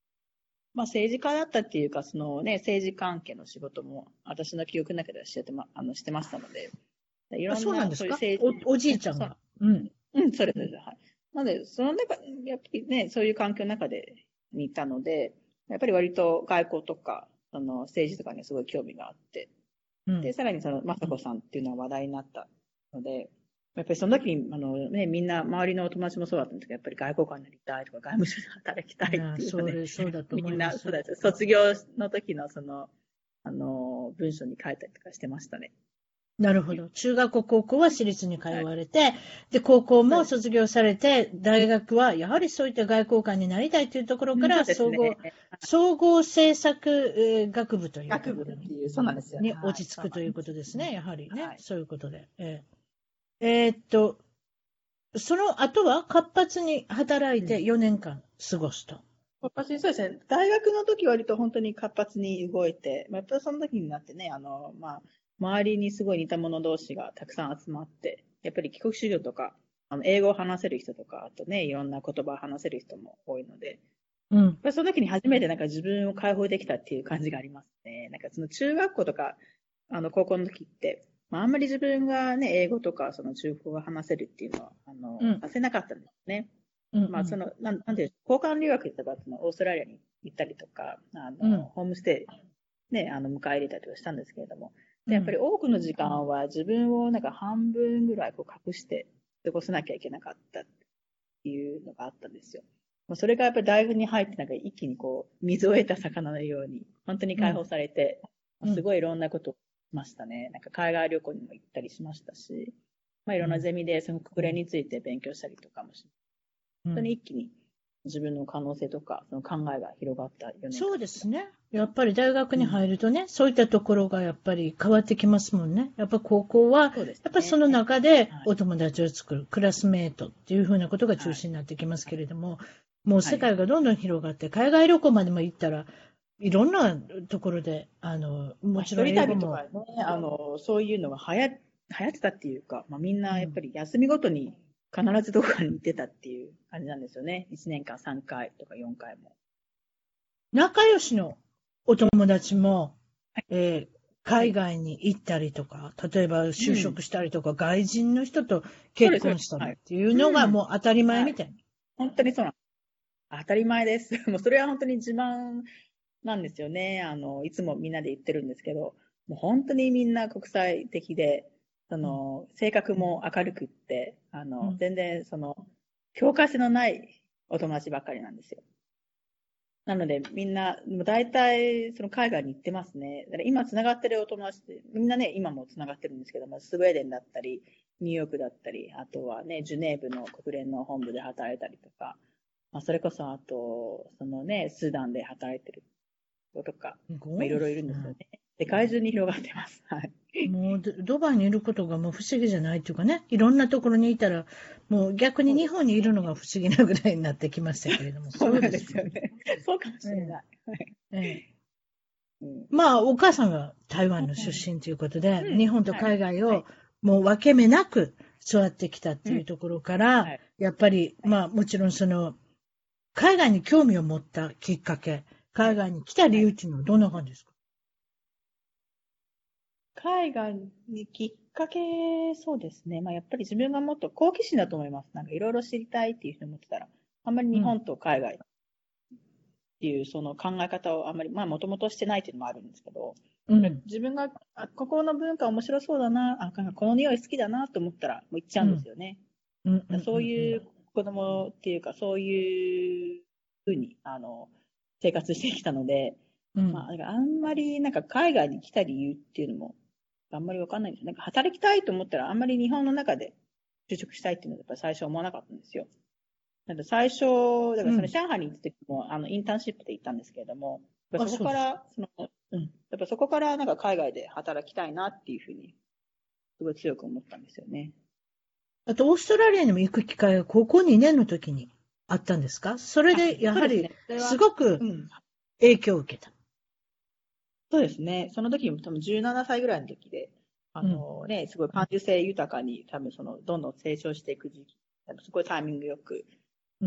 まあ、政治家だったっていうか、そのね、政治関係の仕事も、私の記憶の中ではしてま、あのしてましたので、いろんなそうなんですか？おおじいちゃんが？うん。うん、それです。はい。なので、その中、やっぱりね、そういう環境の中で、にいたので、やっぱり割と外交とか、その政治とかにすごい興味があって、うん、で、さらにその、雅子さんっていうのは話題になったので、やっぱりその時に、あのね、みんな、周りのお友達もそうだったんですけど、やっぱり外交官になりたいとか、外務省で働きたいっていうね、そうそうだと思います。みんな、そうです。卒業の時のその、あの、文章に書いたりとかしてましたね。なるほど。中学校、高校は私立に通われて、はい、で、高校も卒業されて、はい、大学はやはりそういった外交官になりたいというところから、総合、ね、総合政策学部という学部っていう、そうなんですよね。落ち着くということですね、やはりね。はい、そういうことで。えーえー、っと、その後は活発に働いて4年間過ごすと。活発に、そうですね。大学の時割と本当に活発に動いて、まあ、やっぱりその時になってね、あの、まあ、周りにすごい似た者同士がたくさん集まって、やっぱり帰国子女とか、あの英語を話せる人とか、あとね、いろんな言葉を話せる人も多いので、うん。その時に初めてなんか自分を解放できたっていう感じがありますね。なんかその中学校とか、あの高校の時って、まあ、あんまり自分がね、英語とかその中国語が話せるっていうのは、あの、うん、させなかったんですね。うんうん、まあ、その、なん、なんていう、交換留学行った場の、オーストラリアに行ったりとか、あの、うん、ホームステイ、ね、あの、迎え入れたりとかしたんですけれども、でやっぱり多くの時間は自分をなんか半分ぐらいこう隠して過ごさなきゃいけなかったっていうのがあったんですよ。それがやっぱり大学に入ってなんか一気にこう水を得た魚のように本当に解放されて、うん、すごいいろんなことをましたね。なんか海外旅行にも行ったりしましたし、まあいろんなゼミでその国連について勉強したりとかもし、本当に一気に自分の可能性とか、その考えが広がったよね。そうですね。やっぱり大学に入るとね、うん、そういったところがやっぱり変わってきますもんね。やっぱ高校は、ね、やっぱりその中でお友達を作る、はい、クラスメートっていうふうなことが中心になってきますけれども、はい、もう世界がどんどん広がって、海外旅行までも行ったら、いろんなところで、あの、もちろん一人旅とかね、あの、そういうのが流行流行ってたっていうか、まあ、みんなやっぱり休みごとに必ずどこかに行ってたっていう感じなんですよね。1年間3回とか4回も。仲良しのお友達も、はい、えー、海外に行ったりとか、例えば就職したりとか、うん、外人の人と結婚したりっていうのがもう当たり前みたいな。はい、本当にそうなん当たり前です。<laughs> もうそれは本当に自慢なんですよね。あの、いつもみんなで言ってるんですけど、もう本当にみんな国際的で、その、性格も明るくって、あの、うん、全然その、境界性のないお友達ばっかりなんですよ。なので、みんな、もう大体、その海外に行ってますね。だから今繋がってるお友達って、みんなね、今も繋がってるんですけども、スウェーデンだったり、ニューヨークだったり、あとはね、ジュネーブの国連の本部で働いたりとか、まあ、それこそあと、そのね、スーダンで働いてる子とか、まあ、いろいろいるんですよね。世界中に広がってます。はい。もうドバイにいることがもう不思議じゃないっていうかね、いろんなところにいたら、もう逆に日本にいるのが不思議なぐらいになってきましたけれども、<laughs> そうですよね。そうかもしれない。ええ。まあ、お母さんが台湾の出身ということで、うん、日本と海外をもう分け目なく育ってきたっていうところから、うん。はい、やっぱり、まあ、もちろんその、海外に興味を持ったきっかけ、海外に来た理由っていうのはどんな感じですか？海外にきっかけ、そうですね。まあ、やっぱり自分がもっと好奇心だと思います。なんかいろいろ知りたいっていうふうに思ってたら、あんまり日本と海外っていうその考え方をあんまり、まあもともとしてないっていうのもあるんですけど、うん、自分が、あ、ここの文化面白そうだな、あ、この匂い好きだなと思ったら、もう行っちゃうんですよね。うん、そういう子供っていうか、そういうふうに、あの、生活してきたので、うん、まあ、あんまりなんか海外に来た理由っていうのも、あんまりわかんないんですよ。なんか働きたいと思ったら、あんまり日本の中で就職したいっていうのはやっぱ最初思わなかったんですよ。なんか最初、だからその上海に行った時も、うん、あの、インターンシップで行ったんですけれども、そこから、その、うん、やっぱそこからなんか海外で働きたいなっていうふうに、すごい強く思ったんですよね。あと、オーストラリアにも行く機会が高校2年の時にあったんですか？それで、やはり、すごく影響を受けた。そうですね。その時も多分17歳ぐらいの時で、あのね、すごい感受性豊かに多分その、どんどん成長していく時期、すごいタイミングよく、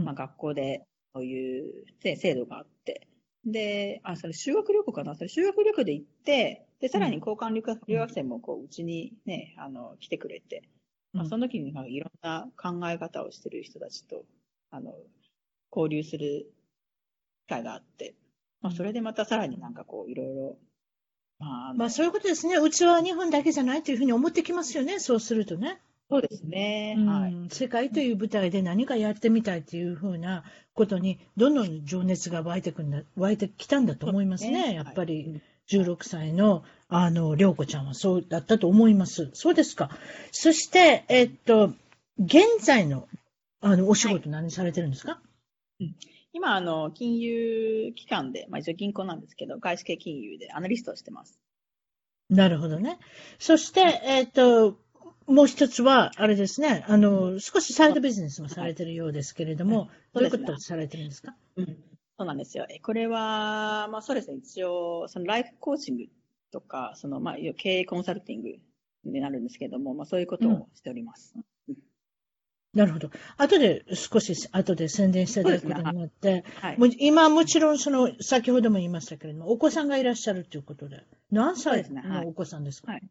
まあ、学校でそういう制度があって、で、あ、それ修学旅行かな？それ修学旅行で行って、で、さらに交換留学,、留学生もこう、うちにね、あの、来てくれて、まあ、その時にいろんな考え方をしてる人たちと、あの、交流する機会があって、まあ、それでまたさらになんかこう、いろいろ、まあ、まあ、そういうことですね。うちは日本だけじゃないというふうに思ってきますよね。そうするとね。そうですね、はい。世界という舞台で何かやってみたいというふうなことに、どんどん情熱が湧いてくんだ、湧いてきたんだと思いますね。すねやっぱり、16歳の、あの、りょうこちゃんはそうだったと思います。そうですか。そして、えっと、現在の、あの、お仕事何されてるんですか、はい、今、あの、金融機関で、まあ一応銀行なんですけど、外資系金融でアナリストをしてます。なるほどね。そして、えっと、もう一つは、あれですね、あの、少しサイドビジネスもされてるようですけれども、はい、どういうことをされてるんですか、うん、そうなんですよ。これは、まあそうですね、一応、そのライフコーチングとか、その、まあ、経営コンサルティングになるんですけれども、まあそういうことをしております。うん、なるほど。後で少し後で宣伝していただくことになって、ねはい、今もちろんその、先ほども言いましたけれども、お子さんがいらっしゃるということで、何歳のお子さんですか、はい、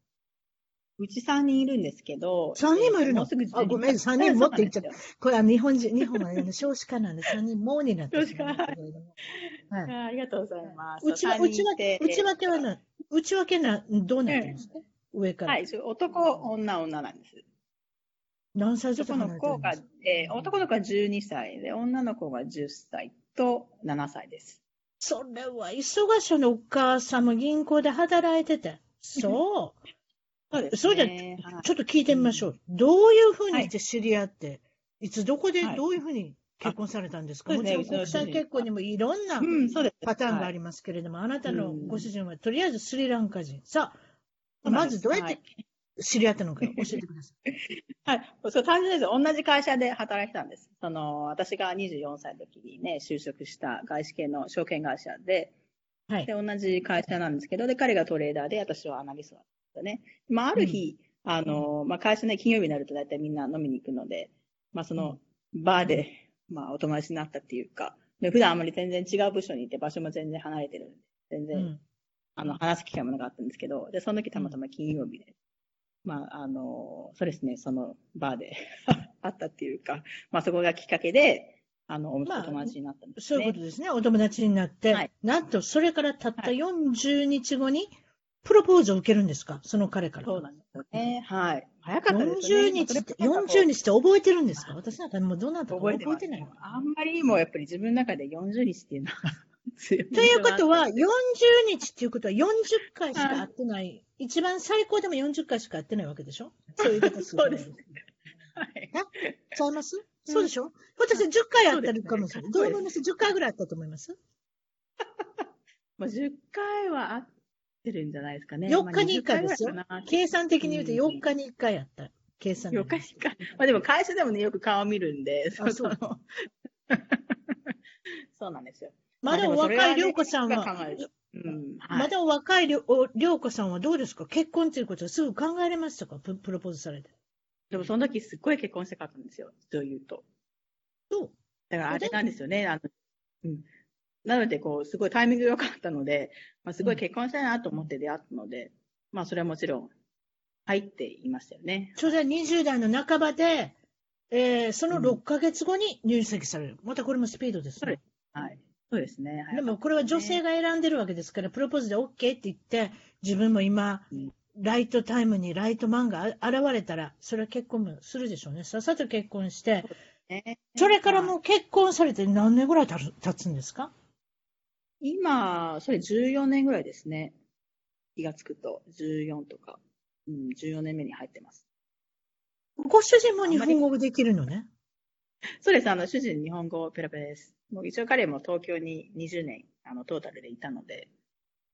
うち3人いるんですけど。3人もいるの？あ、ごめん、3人もって言っちゃった。これは日本人、日本は、ね、少子化なんで3人もになってる。少子化。はい。ありがとうございます。うちは、うちは、内訳はな、内訳な、どうなってるんですか、上から。はい、男、女、女なんです。何歳男の子が、えー、男の子が12歳で、女の子が10歳と7歳です。それは忙しいのお母さんも銀行で働いてて。そう。そうです、ね、そうじゃ、ちょっと聞いてみましょう。どういうふうにして知り合って、はい、いつどこでどういうふうに結婚されたんですか、はい、もちろん国際結婚にもいろんなパターンがありますけれども、うんあなたのご主人はとりあえずスリランカ人。さあ、まずどうやって知り合ったのか教えてください。<laughs> はい。そう、単純です。同じ会社で働いてたんです。その、私が24歳の時にね、就職した外資系の証券会社で、はい。で、同じ会社なんですけど、で、彼がトレーダーで、私はアナリストだったね。まあ、ある日、うん、あの、まあ、会社ね、金曜日になると大体みんな飲みに行くので、まあ、その、バーで、まあ、お友達になったっていうか、で普段あまり全然違う部署にいて、場所も全然離れてるんで、全然、うん、あの、話す機会もなかったんですけど、で、その時たまたま金曜日で、まあ、あの、そうですね、そのバーで <laughs> あったっていうか、まあ、そこがきっかけで、あの、お友達になったんですね、まあ、そういうことですね。お友達になって、はい、なんと、それからたった40日後に、プロポーズを受けるんですか？その彼から。そうなんですよね。はい。早かったですね。40日って、40日って覚えてるんですか？私なんかもうどうなったか覚えてない。あんまりもうやっぱり自分の中で40日っていうのはということは、40日っていうことは40回しか会ってない。一番最高でも40回しか会ってないわけでしょ？そういうこと <laughs> そうです。ちゃいます？そうでしょ？私10回あったるかもしれない。どう思います ?10 回ぐらいあったと思います？<laughs> まあ10回はあってるんじゃないですかね。4日に1回ですよまあ20回ぐらいかな。計算的に言うと4日に1回やった。計算で4日に1回。まあでも会社でもね、よく顔見るんで、あそうの <laughs> そうなんですよ。まだお若い涼子さんは、うん、はいまだお若い涼子さんはどうですか？結婚ということはすぐ考えれましたか？ププロポーズされて。でもその時すっごい結婚したかったんですよ、女優と。そう。だからあれなんですよね。あのうん、なので、こう、すごいタイミング良かったので、まあ、すごい結婚したいなと思って出会ったので、まあ、それはもちろん入っていましたよね。それで20代の半ばで、えー、その6ヶ月後に入籍される。またこれもスピードですね。はい。そうですね。でもこれは女性が選んでるわけですから、プロポーズで OK って言って、自分も今、ライトタイムにライトマンが現れたら、それは結婚もするでしょうね。さっさと結婚して、ねそれからもう結婚されて何年ぐらい経つ経つんですか？今、それ14年ぐらいですね。気がつくと、14とか、うん、14年目に入ってます。ご主人も日本語？ができるのね。そうです。あの、主人日本語ペラペラです。もう一応彼も東京に20年、あの、トータルでいたので、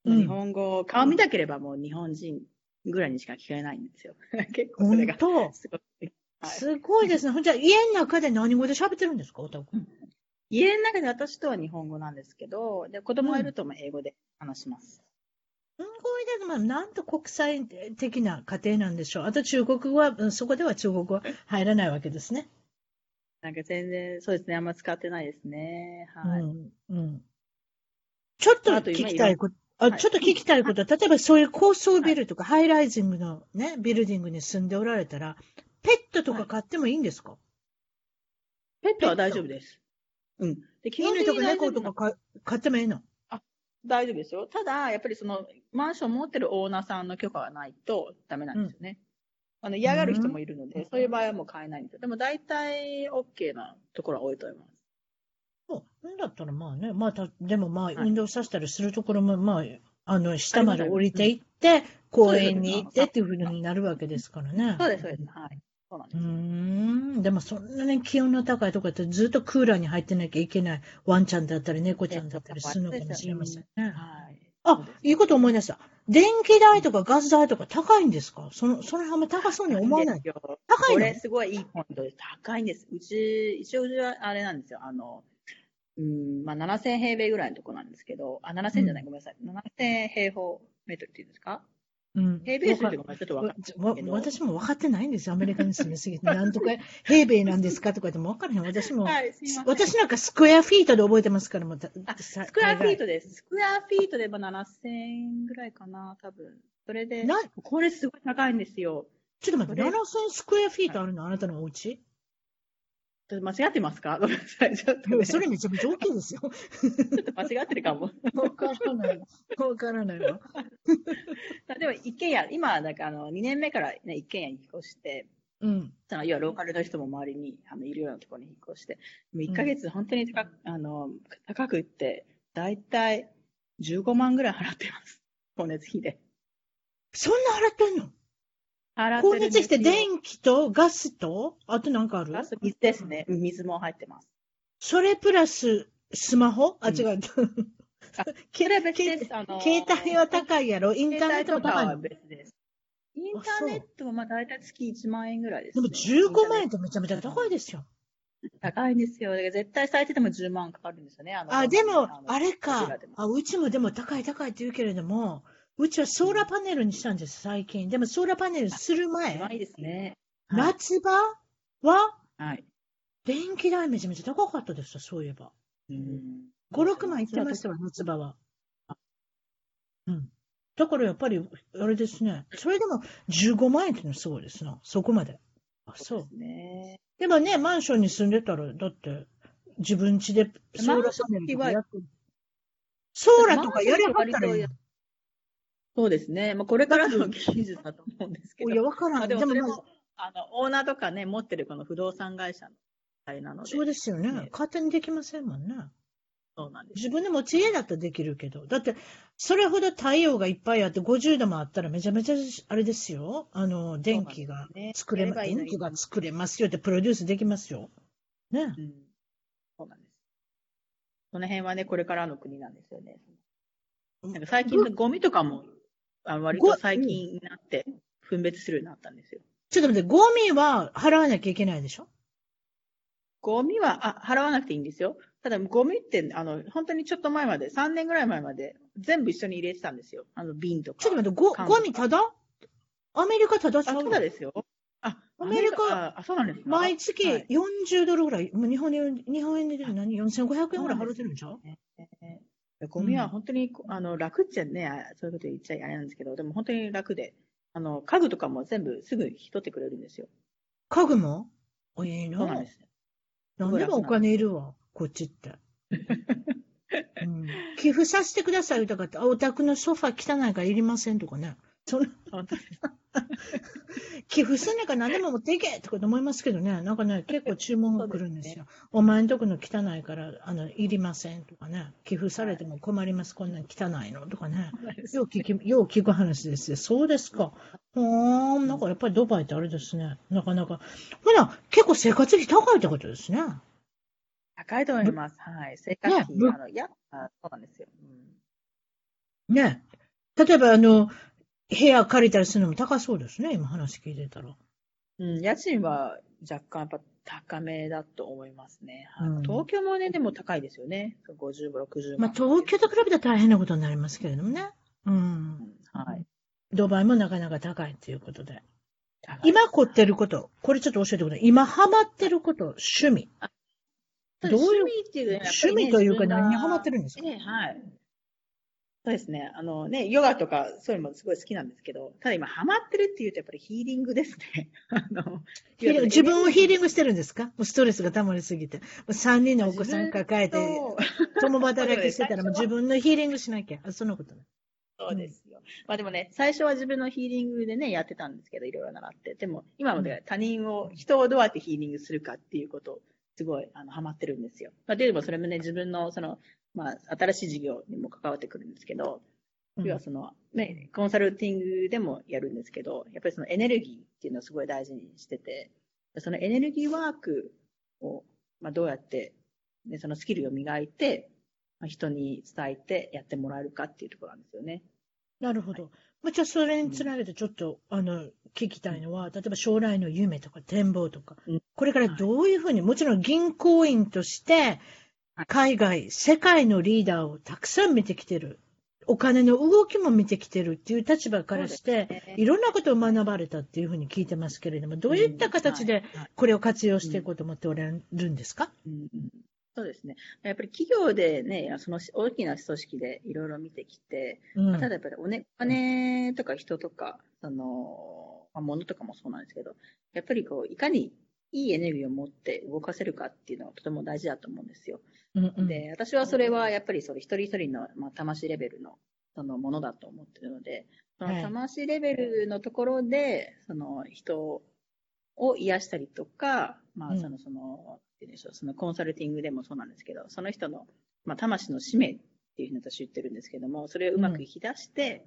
うん日本語、顔見たければもう日本人ぐらいにしか聞こえないんですよ。<laughs> 結構それが。すごい。はいすごいですね。<laughs> じゃ、家の中で何語で喋ってるんですか、おたく。家の中で私とは日本語なんですけど、で子供がいるとも英語で話します。すごいです。まあ、なんと国際的な家庭なんでしょう。あと中国語は、うんそこでは中国語は入らないわけですね。なんか全然、そうですね、あんま使ってないですね。はい。うん。うん。ちょっと聞きたいこと。あはいちょっと聞きたいことは、<laughs> 例えばそういう高層ビルとかハイライジングのね、ビルディングに住んでおられたら、ペットとか飼ってもいいんですか、ペットは大丈夫です。うん。犬とか猫とか飼飼ってもいいの？大丈夫ですよ。ただ、やっぱりその、マンション持ってるオーナーさんの許可がないとダメなんですよね。あの、嫌がる人もいるので、そういう場合はもう買えないんですよ。でも大体 OK なところは多いと思います。そう。だったらまあね、まあた、でもまあ、い運動させたりするところも、まあ、あの、下まで降りていって、公園に行ってっていうふうになるわけですからね。そうです、そうです。はい。そうん。でもそんなに気温の高いところってずっとクーラーに入ってなきゃいけないワンちゃんだったり猫ちゃんだったりするのかもしれませんね。はい。あ、いいこと思い出した。電気代とかガス代とか高いんですか？その、その辺あんま高そうに思わない。ですよ高いの？これすごいいいポイントです。高いんです。うち、一応うちはあれなんですよ。あの、うん、まあ7000平米ぐらいのとこなんですけど、あ、7000じゃない、ごめんなさい。7000平方メートルっていうんですか？うん。平米数ってごめんちょっとわか私も分かってないんですよ。アメリカに住みすぎて。<laughs> なんとか平米なんですかとか言っても分からへん。私も、はい。私なんかスクエアフィートで覚えてますから、もうたスクエアフィートです。スクエアフィートでまあ7000円ぐらいかな、多分。それでな、これすごい高いんですよ。ちょっと待って、これ7000スクエアフィートあるの？あなたのお家？ちょっと間違ってますか？<laughs> ごめんなさい。ちょっと、ね、それめちゃめちゃ大きいですよ。ちょっと間違ってるかも。わからない。わからないわ。<laughs> でも一軒家、今、なんかあの、2年目からね、一軒家に引っ越して、うん。その要はローカルの人も周りにあのいるようなところに引っ越して、もう1ヶ月本当に高く、あの高くって、だいたい15万ぐらい払ってます。光熱費で。そんな払ってんの？光熱して電気とガスと、あとなんかある？ガス水ですね。うん水も入ってます。それプラススマホ？あ、うん違う。携帯は高いやろ？インターネットはも高いの？別です。インターネットはまあ大体月1万円ぐらいです、でね。も15万円ってめちゃめちゃ高いですよ。ト高いんですよ。絶対最低でも10万かかるんですよね。あのあ、でも、のあれか。あ、うちもでも高い高いって言うけれども、うちはソーラーパネルにしたんです、最近。でもソーラーパネルする前、いいですね。はい。夏場ははい。電気代めちゃめちゃ高かったですよ、そういえば。うん5、6万いってましたわ、夏場は。うん。だからやっぱり、あれですね。それでも15万円っていうのはすごいですな。そこまで。あ、そうで。すね。でもね、マンションに住んでたら、だって、自分家でソーラーパネルとかやってソーラーとかやりはったらいいのそうですね。まあ、これからの技術だと思うんですけど。いや、わからん。まあ、でもそれまあも、あの、オーナーとかね、持ってるこの不動産会社のあれなので。そうですよねね。勝手にできませんもんね。そうなんです。自分で持ち家だったらできるけど。だって、それほど太陽がいっぱいあって50度もあったらめちゃめちゃ、あれですよ。あの、電気が作れま、ね電気が作れますよってプロデュースできますよ。ね。うん。そうなんです。その辺はね、これからの国なんですよね。なんか最近のゴミとかも、あ割と最近になって分別するようになったんですよ。ちょっと待って、ゴミは払わなきゃいけないでしょ？ゴミは、あ、払わなくていいんですよ。ただ、ゴミって、あの、本当にちょっと前まで、3年ぐらい前まで、全部一緒に入れてたんですよ。あの、瓶とか。ちょっと待って、ゴゴミただ？アメリカただ？ちゃあ、うただですよ。あ、アメリカああ、そうなんですか？毎月はい40ドルぐらい、もう日本円日本円で何 ?4500 円ぐらい払ってるんちゃう？えーゴミは本当に、あの、楽っちゃね、あそういうこと言っちゃあれなんですけど、でも本当に楽で、あの、家具とかも全部すぐ引き取ってくれるんですよ。家具も？おいいなそうなんで。す。なんでもお金いるわ、こっちって。うん、寄付させてくださいとかって、あお宅のソファ汚いからいりませんとかね。その寄付すんね <laughs> んから何でも持っていけと思いますけどね、なんかね、結構注文が来るんですよ。お前んとこの汚いから、あの、いりませんとかね。寄付されても困ります、こんなん汚いのとかね。よう聞き、よう聞く話ですよ。そうですか。ほーん、なんかやっぱりドバイってあれですね。なかなか。ほら、結構生活費高いってことですね。高いと思います。はい。生活費、ねあの、いや、あそうなんですよ。ね。例えば、あの、部屋借りたりするのも高そうですね。今話聞いてたら。うん。うん、家賃は若干やっぱ高めだと思いますね。はいうん東京もね、でも高いですよね。50、60万。まあ、東京と比べたら大変なことになりますけれどもね。うん。うんはい。ドバイもなかなか高いということで。今凝ってること、これちょっと教えてください。今ハマってること、趣味。どういう趣味っていうね趣味というか何にハマってるんですか？ええはい。そうですね。あのね、ヨガとかそういうのもすごい好きなんですけど、ただ今ハマってるっていうとやっぱりヒーリングですね。<laughs> あの自分をヒーリンググしてるんですか？もうストレスが溜まりすぎて。もう3人のお子さん抱えて、共働きしてたらもう自分のヒーリングしなきゃ。あそのことね。そうですよ。まあでもね、最初は自分のヒーリングでね、やってたんですけど、いろいろ習って。でも、今まで他人を、人をどうやってヒーリングするかっていうことを、すごい、あの、ハマってるんですよ。まあ、でもそれもね、自分の、その、まあ、新しい事業にも関わってくるんですけど、うん。要はその、ね、コンサルティングでもやるんですけど、やっぱりそのエネルギーっていうのをすごい大事にしてて、そのエネルギーワークを、まあ、どうやって、ね、そのスキルを磨いて、まあ、人に伝えてやってもらえるかっていうところなんですよね。なるほど。まあ、じゃあそれにつなげてちょっと、あの、聞きたいのは、例えば将来の夢とか展望とかうん、これからどういうふうに、もちろん銀行員としてはい、海外、世界のリーダーをたくさん見てきてる。お金の動きも見てきてるっていう立場からして、ね。いろんなことを学ばれたっていうふうに聞いてますけれども、どういった形でこれを活用していこうと思っておられるんですか、うん。うん。そうですね。やっぱり企業でね、その大きな組織でいろいろ見てきて、うん。ただやっぱりお,、ね、お金とか人とか、その、まあ、物とかもそうなんですけど、やっぱりこう、いかにいいエネルギーを持って動かせるかっていうのがとても大事だと思うんですよ。うんうん。で、私はそれはやっぱりその一人一人の、まあ、魂レベルのそのものだと思ってるので、そのはい魂レベルのところで、その人を癒したりとか、まうん。あその、その、うんでしょう、そのコンサルティングでもそうなんですけど、その人の、まあ、魂の使命っていうふうに私言ってるんですけども、それをうまく引き出して、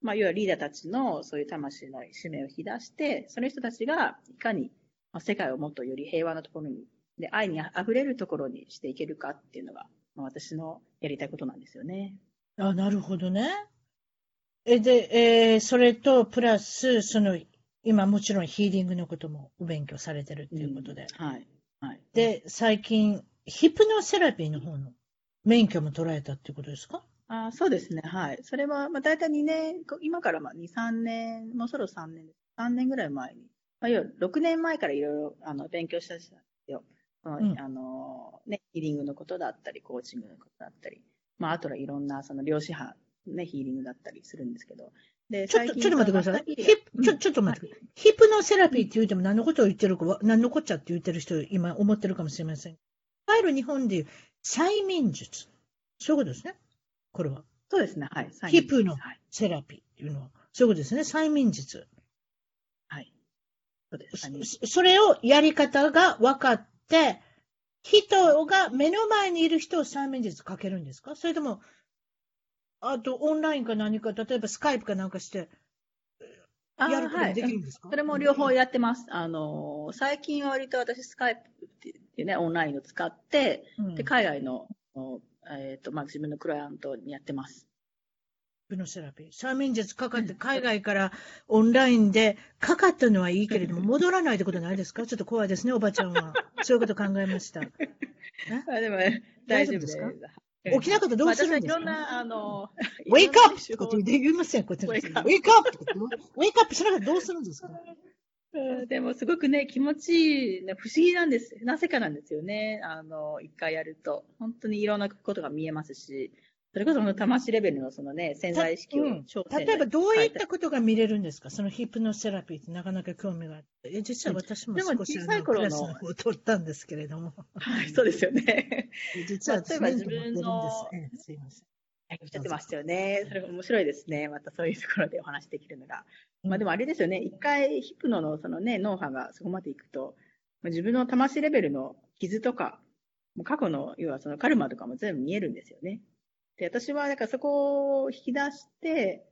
まあ、要はリーダーたちのそういう魂の使命を引き出して、その人たちがいかに、まあ、世界をもっとより平和なところに、で、愛に溢れるところにしていけるかっていうのが、まあ、私のやりたいことなんですよね。あ、なるほどね。え、で、えーそれと、プラス、その、今もちろんヒーリングのこともお勉強されてるっていうことで。はい。はい。で、最近、ヒプノセラピーの方の免許も取られたっていうことですか？あそうですね。はい。それは、まあ、大体2年、こ今からまあ2、3年、もうそろ3年です。3年ぐらい前に。まあ、要は6年前からいろいろ、あの、勉強したんですよ。うんあの、ね、ヒーリングのことだったり、コーチングのことだったり、まあ、あとはいろんな、その、量子波、ね、ヒーリングだったりするんですけど。で、ちょっと、ちょっと待ってください。ヒちょ、ちょっと待ってください。ヒプノセラピーって言うても何のことを言ってるかわ、何のこっちゃって言ってる人、今思ってるかもしれません。いわゆる日本でいう催眠術。そういうことですね。これは。そうですね。はい。ヒプのはい。セラピーっていうのは。そういうことですね。催眠術。それをやり方が分かって、人が目の前にいる人を催眠術かけるんですか？それとも、あとオンラインか何か、例えばスカイプかなんかして、やることもできるんですか、はい、それも両方やってます。あの、最近は割と私スカイプっていうね、オンラインを使って、うん、で、海外の、えっ、ー、と、まあ、自分のクライアントにやってます。プノセラピー。催眠術かかって海外からオンラインでかかったのはいいけれども、<laughs> 戻らないってことないですか？ちょっと怖いですね、おばちゃんは。そういうこと考えました。あでも、大丈夫ですか？起きなかったらどうするんですか？いろんな、あの、ウェイクアップってこと言いません、こっちウェイクアップ。ウェイクアップウェイクアップしながらどうするんですか？でもすごくね、気持ちいい、不思議なんです。なぜかなんですよね。あの、一回やると。本当にいろんなことが見えますし、それこその魂レベルのそのね、潜在意識を、うん、例えばどういったことが見れるんですか？そのヒプノセラピーってなかなか興味があって。実は私も少し、うん、小さい頃のを取ったんですけれども。はい、そうですよね。<laughs> 実は例えば自分の、ええ、すいません。おっしゃってましたよね。それ面白いですね。またそういうところでお話できるのが。まあでもあれですよね。一回ヒプノのそのね、脳波がそこまでいくと、まあ、自分の魂レベルの傷とか、過去の、要はそのカルマとかも全部見えるんですよね。で、私は、だからそこを引き出して、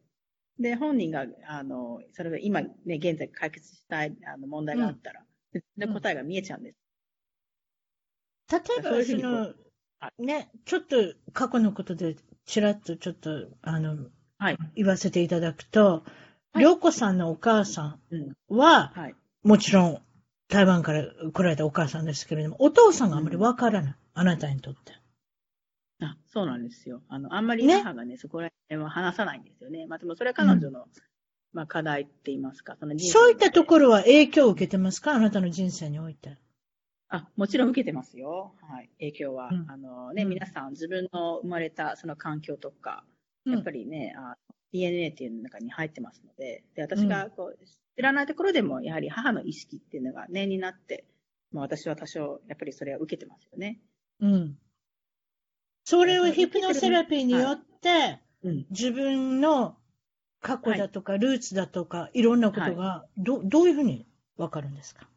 で、本人が、あの、それが今ね、現在解決したいあの問題があったら、うん、で答えが見えちゃうんです。例えば、その、ね、ちょっと過去のことで、ちらっとちょっと、あの、はい、言わせていただくと、りょうこさんのお母さんは、はい、もちろん台湾から来られたお母さんですけれども、お父さんがあまりわからない、うん、あなたにとって。あ、そうなんですよ。あの、あんまり母がね、ねそこら辺は話さないんですよね。まあ、でもそれは彼女の、うん、まあ、課題って言いますか、そのそういったところは影響を受けてますか？あなたの人生において。あ、もちろん受けてますよ。はい。影響は。うん、あのね、皆さん自分の生まれたその環境とか、やっぱりね、あ DNA っていうの中に入ってますので、で、私がこう、知らないところでも、やはり母の意識っていうのが念になって、まあ私は多少、やっぱりそれは受けてますよね。うん。それをヒプノセラピーによって、自分の過去だとか、ルーツだとか、いろんなことが、ど、どういうふうにわかるんですか？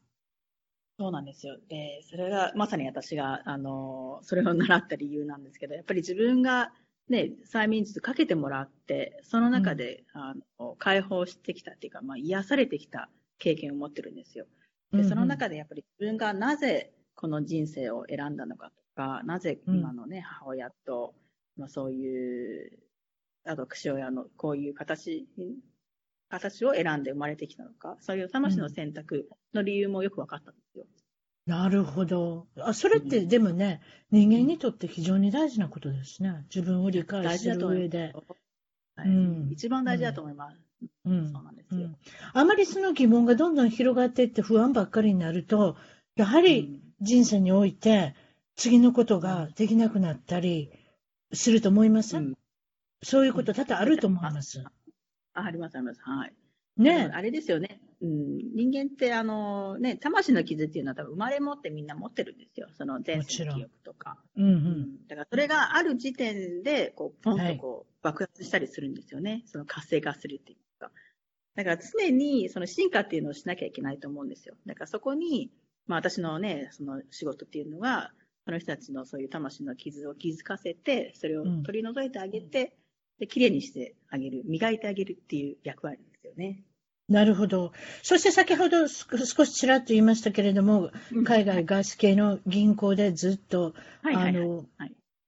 そうなんですよ。で、それがまさに私が、あの、それを習った理由なんですけど、やっぱり自分がね、催眠術かけてもらって、その中で、うん、あの解放してきたっていうか、まあ、癒されてきた経験を持ってるんですよ。で、その中でやっぱり自分がなぜこの人生を選んだのかか、なぜ今のね、うん、母親と、まあ、そういう、あと、父親のこういう形、形を選んで生まれてきたのか、そういう魂の選択の理由もよく分かったんですよ。なるほど。あ、それって、でもね、人間にとって非常に大事なことですね。自分を理解する上で。はい、うん、一番大事だと思います。うん、そうなんですよ、うん。あまりその疑問がどんどん広がっていって不安ばっかりになると、やはり人生において、次のことができなくなったりすると思います、うん、そういうこと多々あると思います。あ、あります、あります。はい。ねあれですよね。うん、人間ってあのね、魂の傷っていうのは多分生まれ持ってみんな持ってるんですよ。その前世の記憶とか。うん、うん、だからそれがある時点で、こう、ポンとこう、爆発したりするんですよね。その活性化するっていうか。だから常にその進化っていうのをしなきゃいけないと思うんですよ。だからそこに、まあ私のね、その仕事っていうのは、その人たちのそういう魂の傷を気づかせて、それを取り除いてあげて、うん、で、綺麗にしてあげる、磨いてあげるっていう役割ですよね。なるほど。そして先ほど少しちらっと言いましたけれども、海外外資系の銀行でずっと、あの、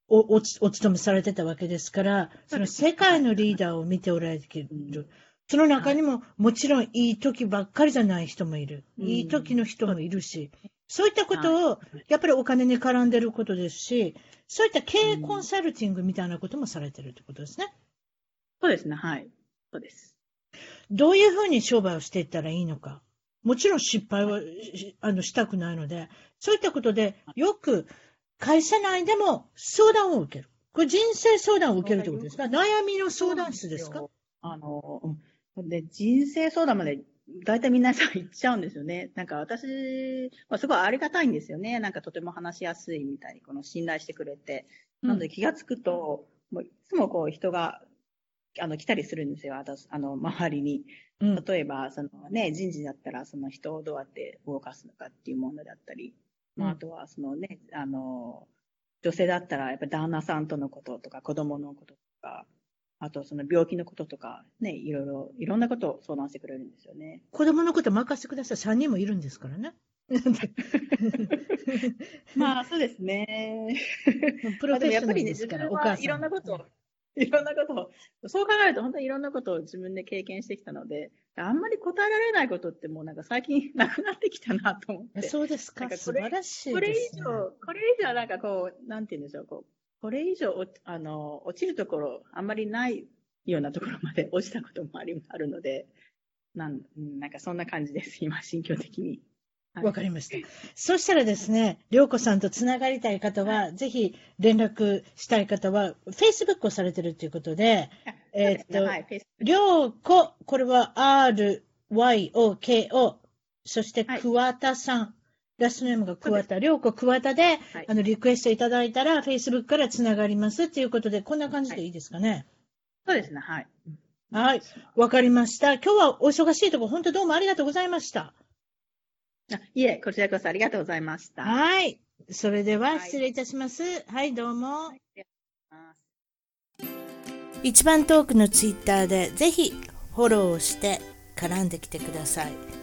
おお勤めされてたわけですから、その世界のリーダーを見ておられる。その中にももちろんいい時ばっかりじゃない人もいる。いい時の人もいるし、そういったことを、やっぱりお金に絡んでることですし、そういった経営コンサルティングみたいなこともされてるってことですね。そうですね、はい。そうです。どういうふうに商売をしていったらいいのか。もちろん失敗はあのしたくないので、そういったことで、よく会社内でも相談を受ける。これ人生相談を受けるってことですか？悩みの相談室ですか？あの、で、人生相談まで大体皆さん言っちゃうんですよね。なんか私、まあ、すごいありがたいんですよね。なんかとても話しやすいみたいに、この信頼してくれて。なので気がつくと、もういつもこう人が、あの、来たりするんですよ。私、あの、周りに。例えば、そのね、人事だったら、その人をどうやって動かすのかっていうものだったり。まあ、あとはそのね、あの、女性だったらやっぱ旦那さんとのこととか子供のこととか、あとその病気のこととか、ね、いろいろ、いろんなことを相談してくれるんですよね。子供のこと任せてください。3人もいるんですからね。<laughs> まあそうですね。<laughs> プロフェッショナルですから、お母さん。いろんなことを、いろんなことを、そう考えると本当にいろんなことを自分で経験してきたので、あんまり答えられないことってもうなんか最近なくなってきたなと思って。そうですか。か素晴らしい、ね、これ以上、これ以上なんかこう、なんて言うんでしょう、こう、これ以上あの、落ちるところあんまりないようなところまで <laughs> 落ちたこともありあるので、なんなんかそんな感じです、今、心境的に。わかりました。そしたらですね、りょうこさんとつながりたい方は、はい、ぜひ連絡したい方は、Facebook をされてるということで、えっと、りょうこ、これは RYOKO、そして桑田さん、はい、ラストネームが桑田、りょうこ桑田で、はい、あの、リクエストいただいたら、Facebook からつながりますということで、こんな感じでいいですかね？そうですね、はい。はい、わかりました。今日はお忙しいところ、本当どうもありがとうございました。あいえ、こちらこそありがとうございました。はい。それでは失礼いたします。はい、はい、どうも。はい、一番トークのツイッターでぜひフォローして絡んできてください。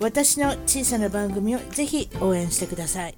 私の小さな番組をぜひ応援してください。